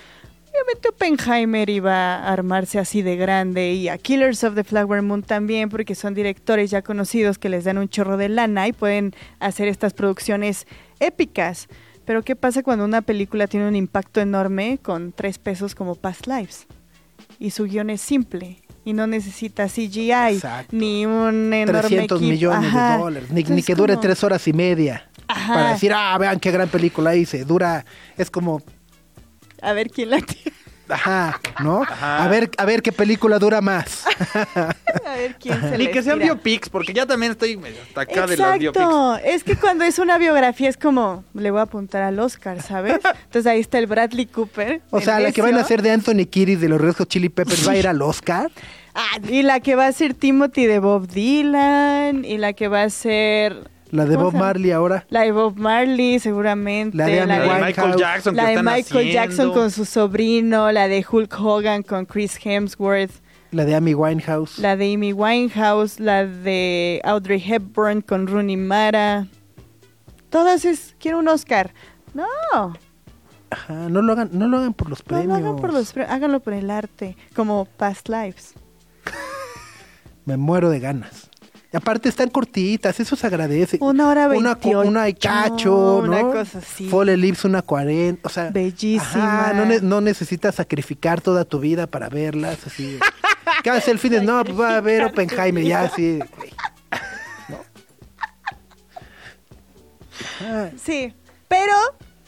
obviamente Oppenheimer iba a armarse así de grande y a Killers of the Flower Moon también, porque son directores ya conocidos que les dan un chorro de lana y pueden hacer estas producciones épicas. Pero ¿qué pasa cuando una película tiene un impacto enorme con tres pesos como Past Lives? Y su guion es simple y no necesita CGI Exacto. ni un enorme 300 equipo. millones Ajá. de dólares, ni, ni que dure como- tres horas y media. Ajá. Para decir, ah, vean qué gran película hice. Dura, es como, A ver quién la tiene. Ajá, ¿no? Ajá. A ver, a ver qué película dura más. A ver quién se Ni que sean estira. biopics, porque ya también estoy hasta acá de las biopics. Exacto, es que cuando es una biografía es como, le voy a apuntar al Oscar, ¿sabes? Entonces ahí está el Bradley Cooper. O sea, la que van a hacer de Anthony Kiris de los Red Hot Chili Peppers va a ir al Oscar. Ah, y la que va a ser Timothy de Bob Dylan, y la que va a ser... La de ¿cómo Bob? Marley ahora. La de Bob Marley, seguramente. La de La. Michael Jackson la de están Michael Jackson con su sobrino, la de Hulk Hogan con Chris Hemsworth, La de Amy Winehouse. la de Amy Winehouse, la de Audrey Hepburn con Rooney Mara. Todas es, quiero un Oscar. No, Ajá, no lo hagan, no lo hagan por los no premios. lo hagan por los pre- háganlo por el arte, como Past Lives. <laughs> Me muero de ganas. Y aparte están cortitas, eso se agradece. Una hora Una, veintiocho, una y cacho, ¿no? una cosa así. Fall Ellipse, una 40, o sea... Bellísima. Ajá, no, ne- no necesitas sacrificar toda tu vida para verlas, así. <laughs> ¿Qué hace el fin de No, pues va a ver Oppenheimer, ya así. ¿no? Ah, Sí, pero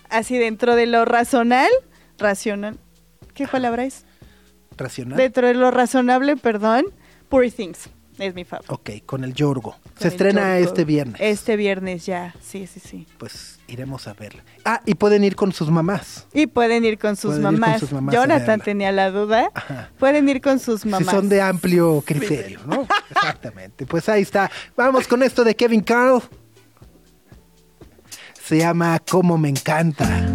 así dentro de lo razonal, racional. ¿Qué palabra es? racional. Dentro de lo razonable, perdón, Poor Things es mi favorito. Ok, con el Yorgo. Con Se el estrena Yorgo. este viernes. Este viernes ya, sí, sí, sí. Pues iremos a verla. Ah, y pueden ir con sus mamás. Y pueden ir con sus, Pueden ir con mamás. sus mamás Jonathan tenía la duda. Ajá. Pueden ir con sus mamás. Si son de amplio criterio, ¿no? <laughs> Exactamente. Pues ahí está. Vamos con esto de Kevin Carl. Se llama Como me encanta.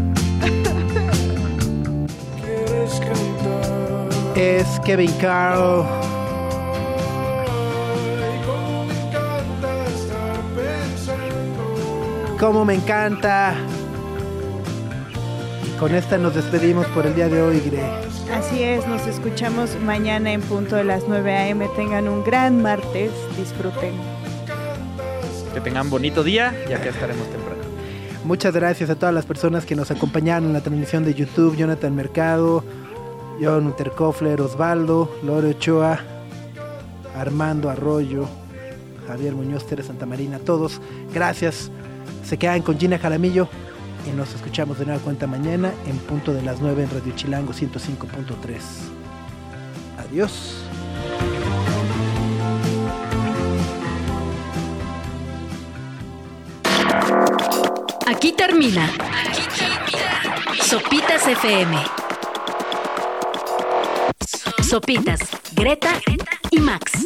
Es Kevin Carl. Como me encanta. Y con esta nos despedimos por el día de hoy, Gre. Así es, nos escuchamos mañana en punto de las 9 a.m. Tengan un gran martes, disfruten. Que tengan bonito día y acá estaremos temprano. Muchas gracias a todas las personas que nos acompañaron en la transmisión de YouTube, Jonathan Mercado, John Unterkofler, Osvaldo, Lore Ochoa, Armando Arroyo, Javier Muñoz, Tere Santa Marina, todos. Gracias. Se quedan con Gina Jaramillo y nos escuchamos de nueva cuenta mañana en punto de las 9 en Radio Chilango 105.3. Adiós. Aquí termina. Sopitas FM. Sopitas, Greta y Max.